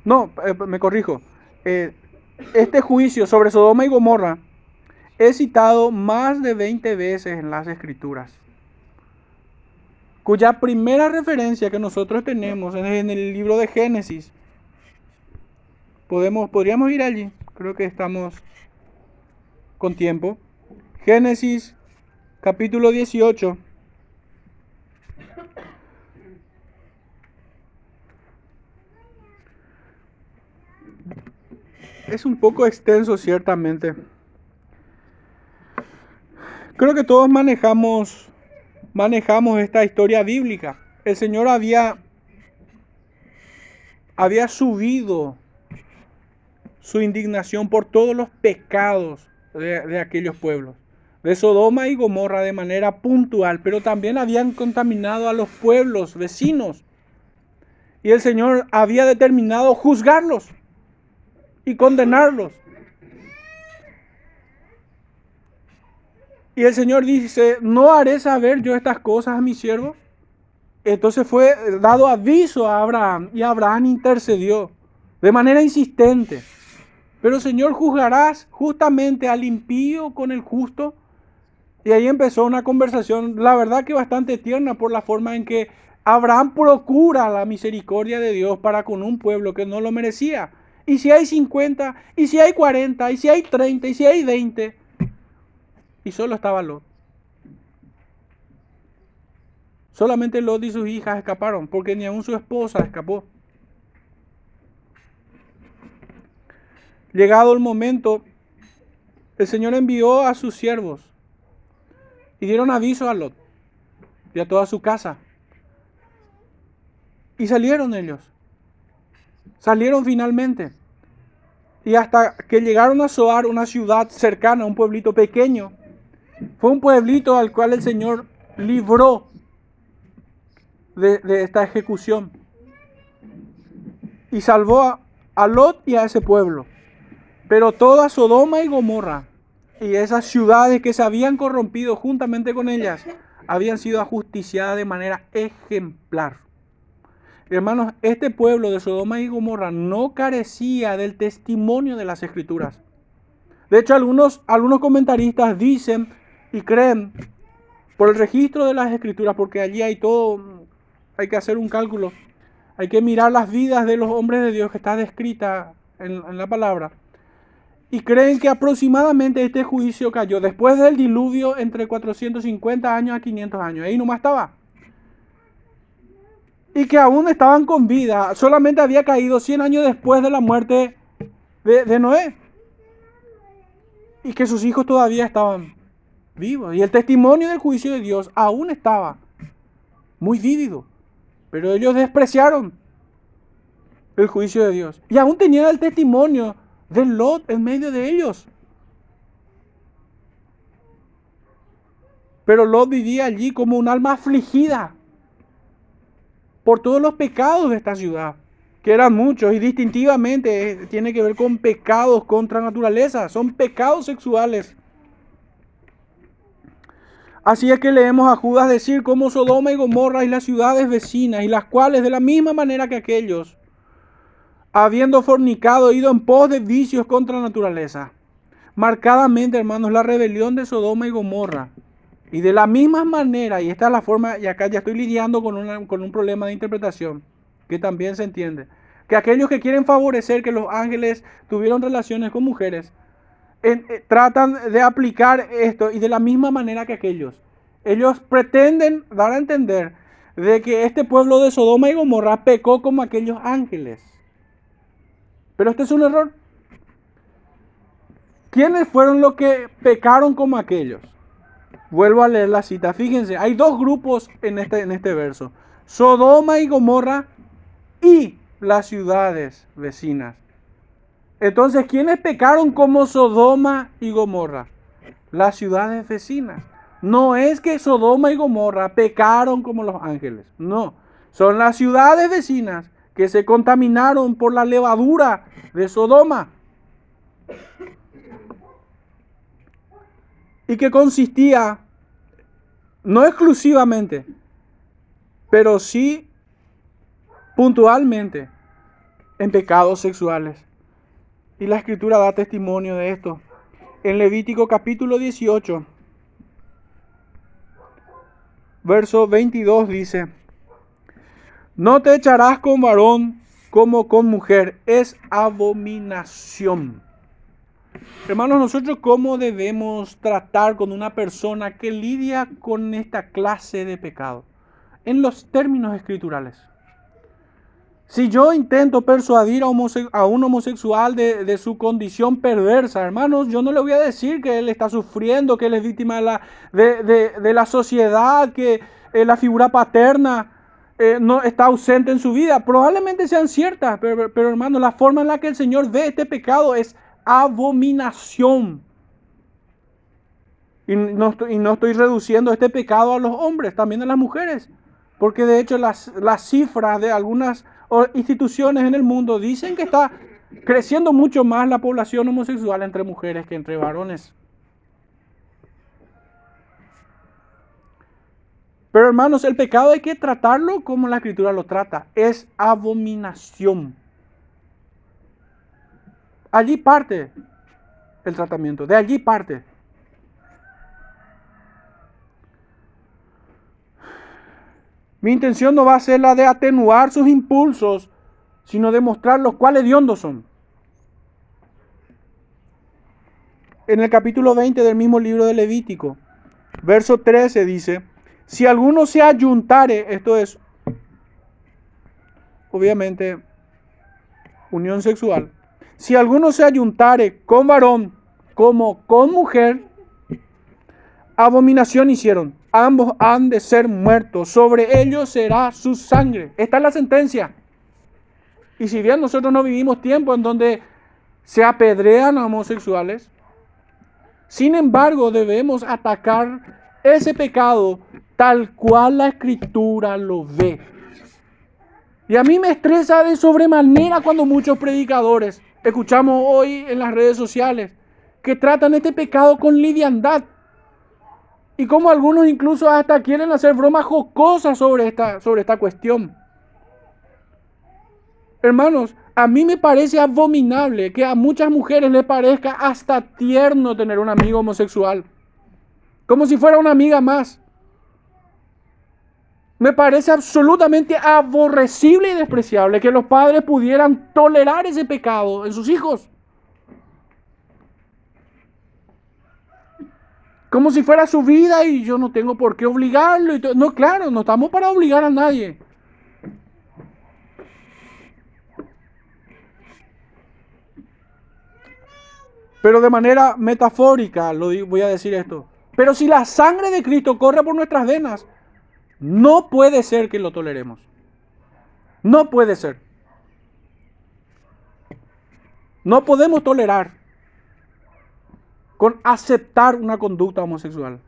no, eh, me corrijo, eh, este juicio sobre Sodoma y Gomorra es citado más de 20 veces en las escrituras, cuya primera referencia que nosotros tenemos es en el libro de Génesis. Podemos, podríamos ir allí, creo que estamos con tiempo. Génesis capítulo 18. Es un poco extenso ciertamente. Creo que todos manejamos, manejamos esta historia bíblica. El Señor había, había subido su indignación por todos los pecados de, de aquellos pueblos, de Sodoma y Gomorra de manera puntual, pero también habían contaminado a los pueblos vecinos. Y el Señor había determinado juzgarlos y condenarlos. Y el Señor dice, ¿no haré saber yo estas cosas a mi siervo? Entonces fue dado aviso a Abraham y Abraham intercedió de manera insistente. Pero Señor, juzgarás justamente al impío con el justo. Y ahí empezó una conversación, la verdad que bastante tierna por la forma en que Abraham procura la misericordia de Dios para con un pueblo que no lo merecía. Y si hay 50, y si hay 40, y si hay 30, y si hay 20. Y solo estaba Lot. Solamente Lot y sus hijas escaparon, porque ni aún su esposa escapó. Llegado el momento, el Señor envió a sus siervos y dieron aviso a Lot y a toda su casa. Y salieron ellos. Salieron finalmente. Y hasta que llegaron a Soar, una ciudad cercana, un pueblito pequeño. Fue un pueblito al cual el Señor libró de, esta ejecución. Y salvó a, a Lot y a ese pueblo. Pero toda Sodoma y Gomorra y esas ciudades que se habían corrompido juntamente con ellas habían sido ajusticiadas de manera ejemplar. Hermanos, este pueblo de Sodoma y Gomorra no carecía del testimonio de las escrituras. De hecho, algunos, algunos comentaristas dicen y creen por el registro de las escrituras, porque allí hay todo, hay que hacer un cálculo, hay que mirar las vidas de los hombres de Dios que está descrita en la palabra y creen que aproximadamente este juicio cayó después del diluvio entre 450 años a 500 años. Ahí nomás estaba. Y que aún estaban con vida. Solamente había caído 100 años después de la muerte de, de Noé. Y que sus hijos todavía estaban Y el testimonio del juicio de Dios aún estaba muy vívido. Pero ellos despreciaron el juicio de Dios. Y aún tenían el testimonio de Lot en medio de ellos. Pero Lot vivía allí como un alma afligida por todos los pecados de esta ciudad, que eran muchos y distintivamente eh, tiene que ver con pecados contra naturaleza, son pecados sexuales. Así es que leemos a Judas decir cómo Sodoma y Gomorra y las ciudades vecinas, y las cuales de la misma manera que aquellos, habiendo fornicado, ido en pos de vicios contra la naturaleza. Marcadamente, hermanos, la rebelión de Sodoma y Gomorra. Y de la misma manera, y esta es la forma, y acá ya estoy lidiando con, con un problema de interpretación, que también se entiende, que aquellos que quieren favorecer que los ángeles tuvieron relaciones con mujeres, eh, tratan de aplicar esto y de la misma manera que aquellos. Ellos pretenden dar a entender de que este pueblo de Sodoma y Gomorra pecó como aquellos ángeles. Pero este es un error. ¿Quiénes fueron los que pecaron como aquellos? Vuelvo a leer la cita. Fíjense, hay dos grupos en este, en este verso. Sodoma y Gomorra y las ciudades vecinas. Entonces, ¿quiénes pecaron como Sodoma y Gomorra? Las ciudades vecinas. No es que Sodoma y Gomorra pecaron como los ángeles. No, son las ciudades vecinas que se contaminaron por la levadura de Sodoma. Y que consistía, no exclusivamente, pero sí puntualmente en pecados sexuales. Y la escritura da testimonio de esto. En Levítico capítulo 18, verso 22 dice, no te echarás con varón como con mujer. Es abominación. Hermanos, nosotros cómo debemos tratar con una persona que lidia con esta clase de pecado. En los términos escriturales. Si yo intento persuadir a, un homosexual de, su condición perversa, hermanos, yo no le voy a decir que él está sufriendo, que él es víctima de la, sociedad, que es la figura paterna eh, no está ausente en su vida. Probablemente sean ciertas, pero, pero hermano, la forma en la que el Señor ve este pecado es abominación. Y no, estoy, reduciendo este pecado a los hombres, también a las mujeres. Porque de hecho las cifras de algunas instituciones en el mundo dicen que está creciendo mucho más la población homosexual entre mujeres que entre varones. Pero hermanos, el pecado hay que tratarlo como la escritura lo trata. Es abominación. Allí parte el tratamiento, de allí parte. Mi intención no va a ser la de atenuar sus impulsos, sino de mostrar los cuales diondos son. En el capítulo 20 del mismo libro de Levítico, verso 13 dice, si alguno se ayuntare, esto es obviamente unión sexual, si alguno se ayuntare con varón como con mujer, abominación hicieron. Ambos han de ser muertos. Sobre ellos será su sangre. Esta es la sentencia. Y si bien nosotros no vivimos tiempo en donde se apedrean a homosexuales, sin embargo debemos atacar ese pecado tal cual la escritura lo ve. Y a mí me estresa de sobremanera cuando muchos predicadores escuchamos hoy en las redes sociales que tratan este pecado con liviandad. Y como algunos incluso hasta quieren hacer bromas jocosas sobre esta, sobre esta cuestión. Hermanos, a mí me parece abominable que a muchas mujeres les parezca hasta tierno tener un amigo homosexual. Como si fuera una amiga más. Me parece absolutamente aborrecible y despreciable que los padres pudieran tolerar ese pecado en sus hijos. Como si fuera su vida y yo no tengo por qué obligarlo. No, claro, no estamos para obligar a nadie. Pero de manera metafórica voy a decir esto. Pero si la sangre de Cristo corre por nuestras venas, no puede ser que lo toleremos. No puede ser. No podemos tolerar con aceptar una conducta homosexual.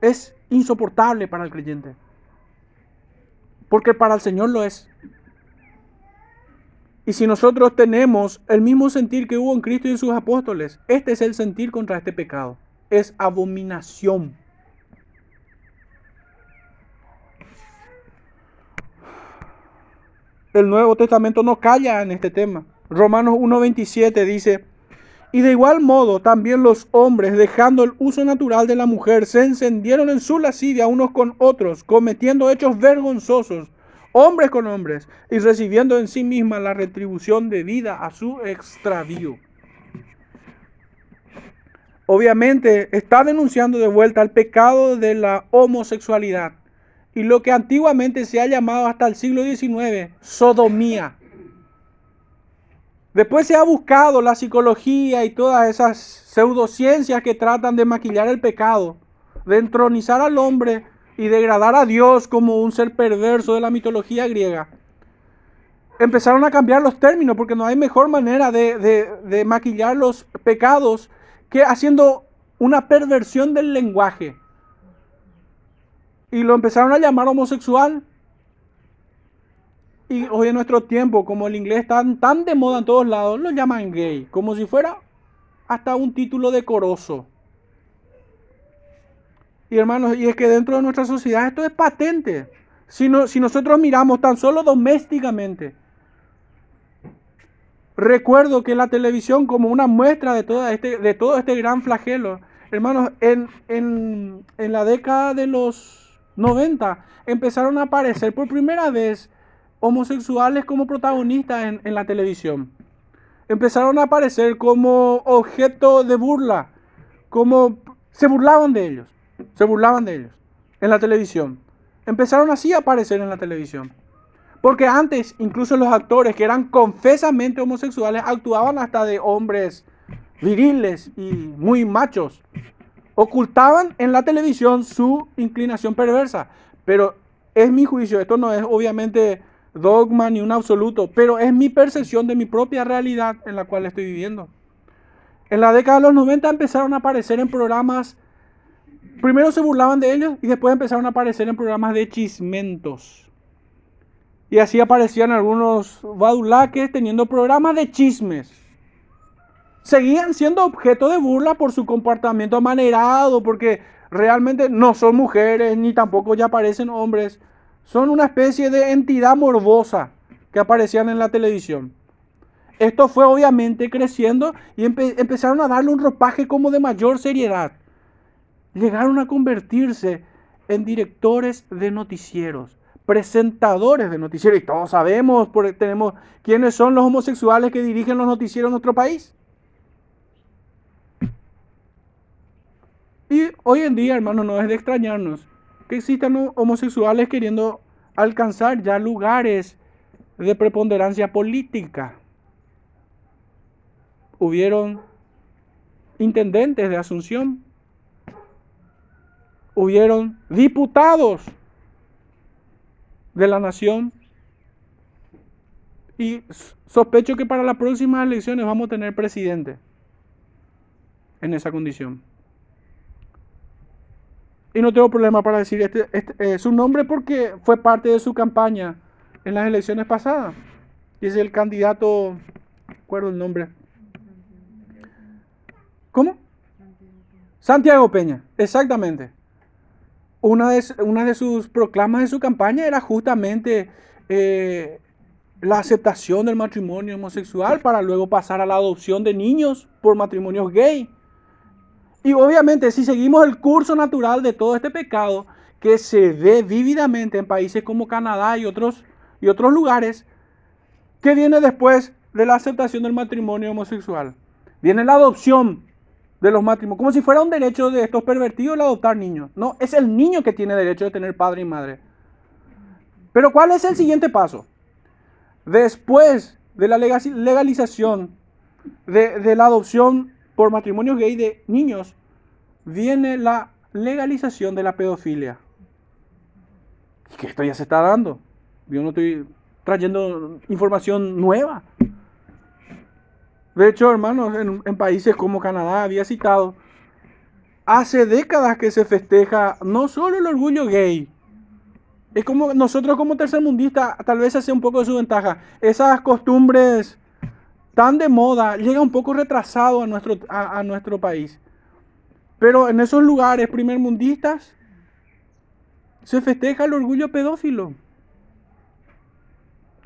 Es insoportable para el creyente. Porque para el Señor lo es. Y si nosotros tenemos el mismo sentir que hubo en Cristo y en sus apóstoles, este es el sentir contra este pecado. Es abominación. El Nuevo Testamento no calla en este tema. Romanos 1.27 dice, y de igual modo también los hombres, dejando el uso natural de la mujer, se encendieron en su lascivia unos con otros, cometiendo hechos vergonzosos, hombres con hombres, y recibiendo en sí misma la retribución debida a su extravío. Obviamente está denunciando de vuelta el pecado de la homosexualidad y lo que antiguamente se ha llamado hasta el siglo XIX sodomía. Después se ha buscado la psicología y todas esas pseudociencias que tratan de maquillar el pecado, de entronizar al hombre y degradar a Dios como un ser perverso de la mitología griega. Empezaron a cambiar los términos porque no hay mejor manera de, de maquillar los pecados que haciendo una perversión del lenguaje y lo empezaron a llamar homosexual. Y hoy en nuestro tiempo, como el inglés está tan de moda en todos lados, lo llaman gay, como si fuera hasta un título decoroso. Y hermanos, y es que dentro de nuestra sociedad esto es patente. Si, si nosotros miramos tan solo domésticamente, recuerdo que la televisión como una muestra de, todo este, de todo este gran flagelo, hermanos, en, en, en la década de los 90 empezaron a aparecer por primera vez homosexuales como protagonistas en, la televisión. Empezaron a aparecer como objeto de burla, como se burlaban de ellos, se burlaban de ellos en la televisión. Empezaron así a aparecer en la televisión. Porque antes incluso los actores que eran confesamente homosexuales actuaban hasta de hombres viriles y muy machos ocultaban en la televisión su inclinación perversa. Pero es mi juicio, esto no es obviamente dogma ni un absoluto, pero es mi percepción de mi propia realidad en la cual estoy viviendo. En la década de los 90 empezaron a aparecer en programas, primero se burlaban de ellos y después empezaron a aparecer en programas de chismentos. Y así aparecían algunos badulaques teniendo programas de chismes seguían siendo objeto de burla por su comportamiento amanerado, porque realmente no son mujeres ni tampoco ya parecen hombres. Son una especie de entidad morbosa que aparecían en la televisión. Esto fue obviamente creciendo y empezaron a darle un ropaje como de mayor seriedad. Llegaron a convertirse en directores de noticieros, presentadores de noticieros. Y todos sabemos, porque tenemos quiénes son los homosexuales que dirigen los noticieros en nuestro país. Y hoy en día, hermano, no es de extrañarnos que existan homosexuales queriendo alcanzar ya lugares de preponderancia política. Hubieron intendentes de Asunción, hubieron diputados de la nación. Y sospecho que para las próximas elecciones vamos a tener presidente en esa condición. Y no tengo problema para decir este, este eh, su nombre porque fue parte de su campaña en las elecciones pasadas. Y es el candidato, recuerdo el nombre, ¿Cómo? Santiago Peña, exactamente. Una de, sus proclamas de su campaña era justamente eh, la aceptación del matrimonio homosexual para luego pasar a la adopción de niños por matrimonios gay. Y obviamente si seguimos el curso natural de todo este pecado que se ve vívidamente en países como Canadá y otros, y otros lugares, ¿qué viene después de la aceptación del matrimonio homosexual? Viene la adopción de los matrimonios, como si fuera un derecho de estos pervertidos el adoptar niños. No, es el niño que tiene derecho de tener padre y madre. Pero ¿cuál es el siguiente paso? Después de la legalización de, la adopción por matrimonio gay de niños, viene la legalización de la pedofilia. Y que esto ya se está dando. Yo no estoy trayendo información nueva. De hecho, hermanos, en, países como Canadá, había citado, hace décadas que se festeja no solo el orgullo gay, es como nosotros como tercermundistas tal vez hace un poco de su ventaja. Esas costumbres tan de moda llega un poco retrasado a nuestro, a, nuestro país. Pero en esos lugares primermundistas se festeja el orgullo pedófilo.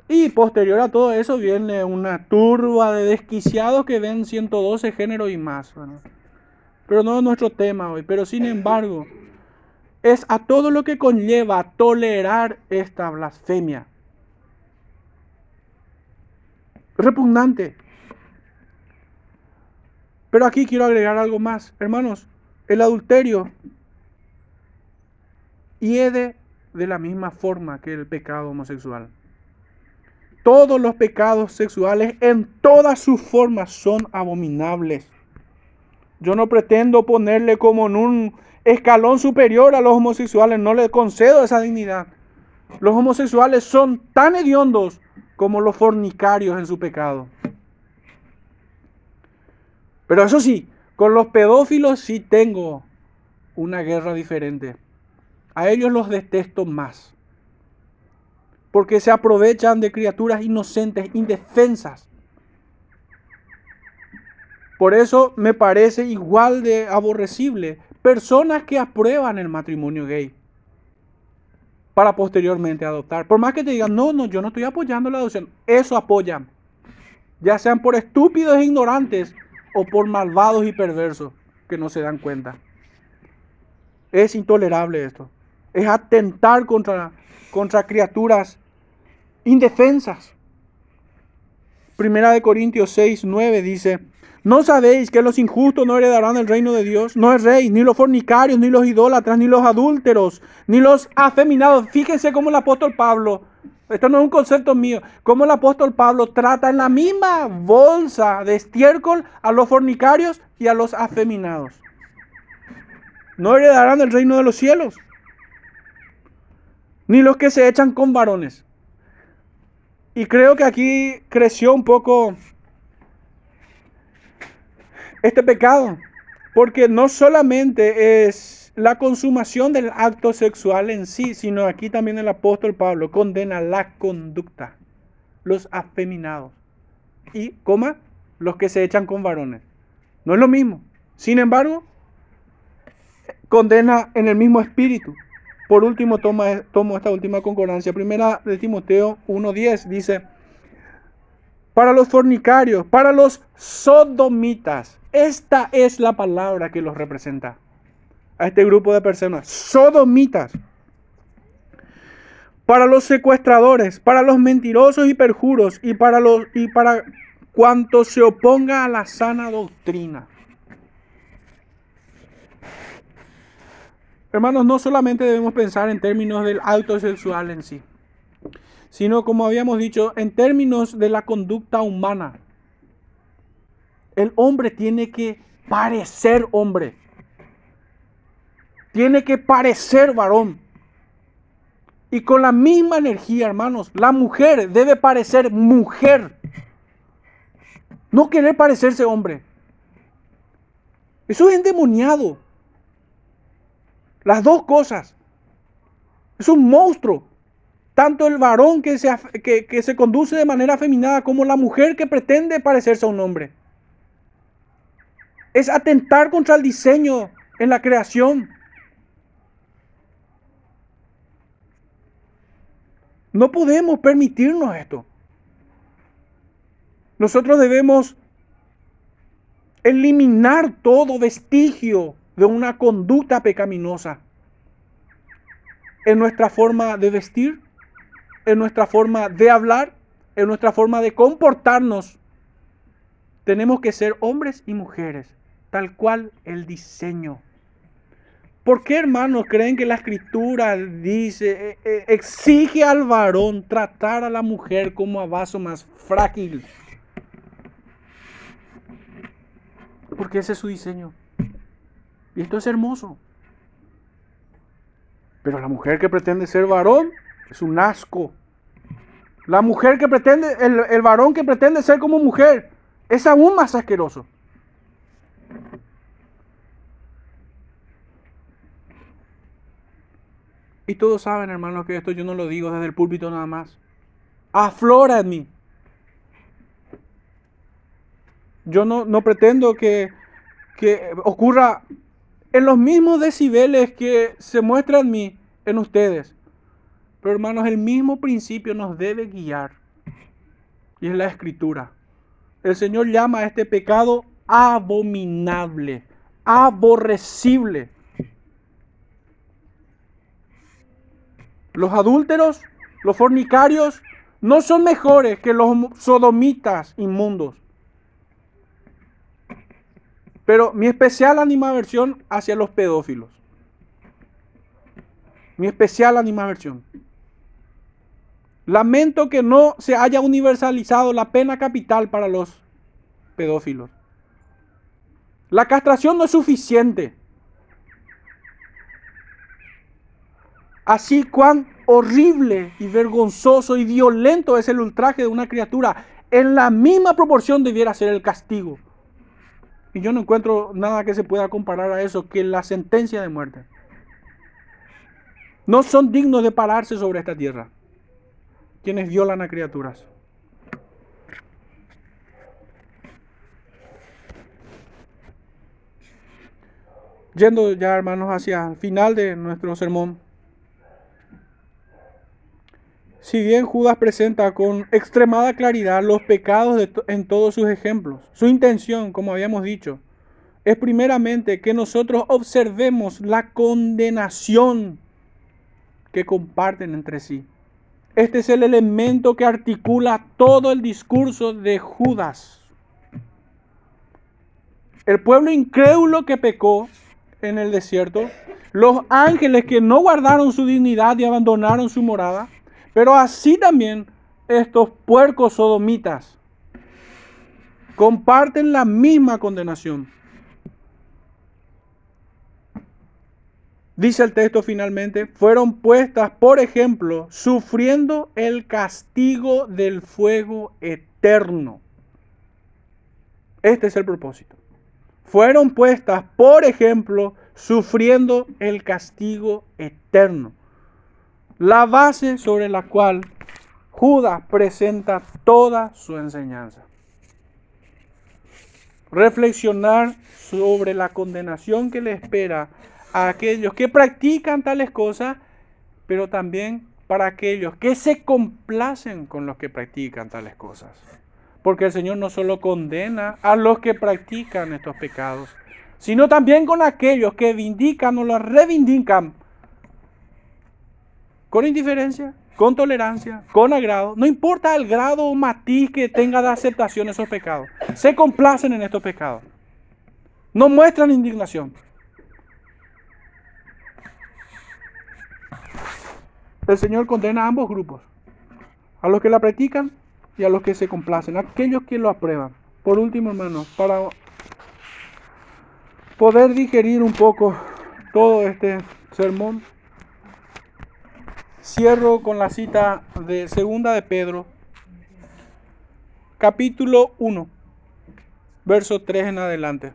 Y posterior a todo eso viene una turba de desquiciados que ven 112 géneros y más. Pero no es nuestro tema hoy. Pero sin embargo, es a todo lo que conlleva tolerar esta blasfemia. Repugnante. Pero aquí quiero agregar algo más. Hermanos, el adulterio hiede de la misma forma que el pecado homosexual. Todos los pecados sexuales en todas sus formas son abominables. Yo no pretendo ponerle como en un escalón superior a los homosexuales, no le concedo esa dignidad. Los homosexuales son tan hediondos como los fornicarios en su pecado. Pero eso sí, con los pedófilos sí tengo una guerra diferente. A ellos los detesto más porque se aprovechan de criaturas inocentes, indefensas. Por eso me parece igual de aborrecible personas que aprueban el matrimonio gay para posteriormente adoptar. Por más que te digan, no, no, yo no estoy apoyando la adopción, eso apoyan. Ya sean por estúpidos e ignorantes o por malvados y perversos que no se dan cuenta. Es intolerable esto. Es atentar contra, contra criaturas indefensas. Primera de Corintios 6, 9 dice, ¿no sabéis que los injustos no heredarán el reino de Dios? No es rey, ni los fornicarios, ni los idólatras, ni los adúlteros, ni los afeminados. Fíjense cómo el apóstol Pablo, esto no es un concepto mío, cómo el apóstol Pablo trata en la misma bolsa de estiércol a los fornicarios y a los afeminados. No heredarán el reino de los cielos, ni los que se echan con varones. Y creo que aquí creció un poco este pecado, porque no solamente es la consumación del acto sexual en sí, sino aquí también el apóstol Pablo condena la conducta, los afeminados y, coma, los que se echan con varones. No es lo mismo. Sin embargo, condena en el mismo espíritu. Por último, toma, tomo esta última concordancia. Primera de Timoteo 1.10 dice, para los fornicarios, para los sodomitas. Esta es la palabra que los representa a este grupo de personas. Sodomitas. Para los secuestradores, para los mentirosos y perjuros y para los y para cuanto se oponga a la sana doctrina. Hermanos, no solamente debemos pensar en términos del acto sexual en sí, sino como habíamos dicho, en términos de la conducta humana. El hombre tiene que parecer hombre. Tiene que parecer varón. Y con la misma energía, hermanos, la mujer debe parecer mujer. No querer parecerse hombre. Eso es endemoniado. Las dos cosas. Es un monstruo. Tanto el varón que se, que, se conduce de manera afeminada como la mujer que pretende parecerse a un hombre. Es atentar contra el diseño en la creación. No podemos permitirnos esto. Nosotros debemos eliminar todo vestigio de una conducta pecaminosa en nuestra forma de vestir, en nuestra forma de hablar, en nuestra forma de comportarnos. Tenemos que ser hombres y mujeres, tal cual el diseño. ¿Por qué, hermanos, creen que la escritura dice, eh, eh, exige al varón tratar a la mujer como a vaso más frágil? Porque ese es su diseño. Y esto es hermoso. Pero la mujer que pretende ser varón es un asco. La mujer que pretende, el, el varón que pretende ser como mujer, es aún más asqueroso. Y todos saben, hermanos, que esto yo no lo digo desde el púlpito nada más. Aflora en mí. Yo no, no pretendo que, que ocurra en los mismos decibeles que se muestran en mí, en ustedes. Pero hermanos, el mismo principio nos debe guiar. Y es la escritura. El Señor llama a este pecado abominable, aborrecible. Los adúlteros, los fornicarios, no son mejores que los sodomitas inmundos. Pero mi especial animaversión hacia los pedófilos. Mi especial animaversión. Lamento que no se haya universalizado la pena capital para los pedófilos. La castración no es suficiente. Así cuán horrible y vergonzoso y violento es el ultraje de una criatura, en la misma proporción debiera ser el castigo. Y yo no encuentro nada que se pueda comparar a eso que la sentencia de muerte. No son dignos de pararse sobre esta tierra quienes violan a criaturas. Yendo ya, hermanos, hacia el final de nuestro sermón. Si bien Judas presenta con extremada claridad los pecados en todos sus ejemplos, su intención, como habíamos dicho, es primeramente que nosotros observemos la condenación que comparten entre sí. Este es el elemento que articula todo el discurso de Judas. El pueblo incrédulo que pecó en el desierto, los ángeles que no guardaron su dignidad y abandonaron su morada, pero así también estos puercos sodomitas comparten la misma condenación. Dice el texto finalmente, fueron puestas, por ejemplo, sufriendo el castigo del fuego eterno. Este es el propósito. Fueron puestas, por ejemplo, sufriendo el castigo eterno la base sobre la cual Judas presenta toda su enseñanza. Reflexionar sobre la condenación que le espera a aquellos que practican tales cosas, pero también para aquellos que se complacen con los que practican tales cosas. Porque el Señor no solo condena a los que practican estos pecados, sino también con aquellos que vindican o los reivindican con indiferencia, con tolerancia, con agrado, no importa el grado o matiz que tenga de aceptación esos pecados, se complacen en estos pecados, no muestran indignación. El Señor condena a ambos grupos, a los que la practican y a los que se complacen, a aquellos que lo aprueban. Por último, hermanos, para poder digerir un poco todo este sermón, cierro con la cita de Segunda de Pedro, capítulo 1, verso 3 en adelante.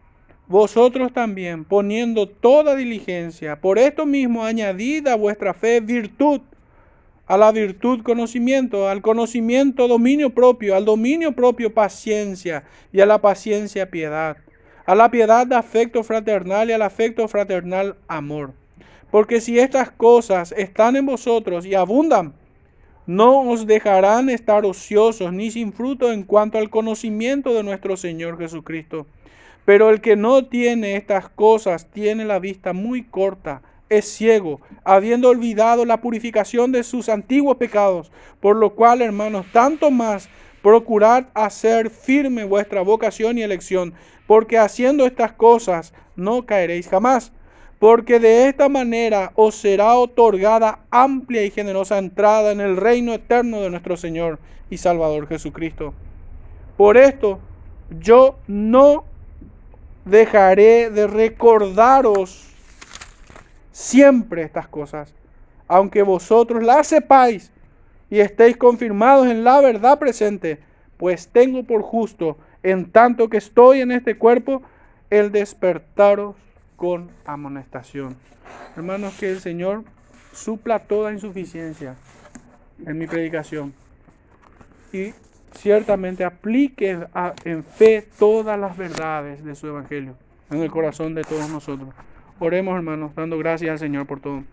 vosotros también, poniendo toda diligencia, por esto mismo añadid a vuestra fe virtud, a la virtud conocimiento, al conocimiento dominio propio, al dominio propio paciencia y a la paciencia piedad, a la piedad afecto fraternal y al afecto fraternal amor. Porque si estas cosas están en vosotros y abundan, no os dejarán estar ociosos ni sin fruto en cuanto al conocimiento de nuestro Señor Jesucristo. Pero el que no tiene estas cosas tiene la vista muy corta, es ciego, habiendo olvidado la purificación de sus antiguos pecados, por lo cual, hermanos, tanto más procurad hacer firme vuestra vocación y elección, porque haciendo estas cosas no caeréis jamás, porque de esta manera os será otorgada amplia y generosa entrada en el reino eterno de nuestro Señor y Salvador Jesucristo. Por esto yo no dejaré de recordaros siempre estas cosas, aunque vosotros las sepáis y estéis confirmados en la verdad presente, pues tengo por justo, en tanto que estoy en este cuerpo, el despertaros con amonestación. Hermanos, que el Señor supla toda insuficiencia en mi predicación y ciertamente aplique en fe todas las verdades de su evangelio en el corazón de todos nosotros. Oremos, hermanos, dando gracias al Señor por todo.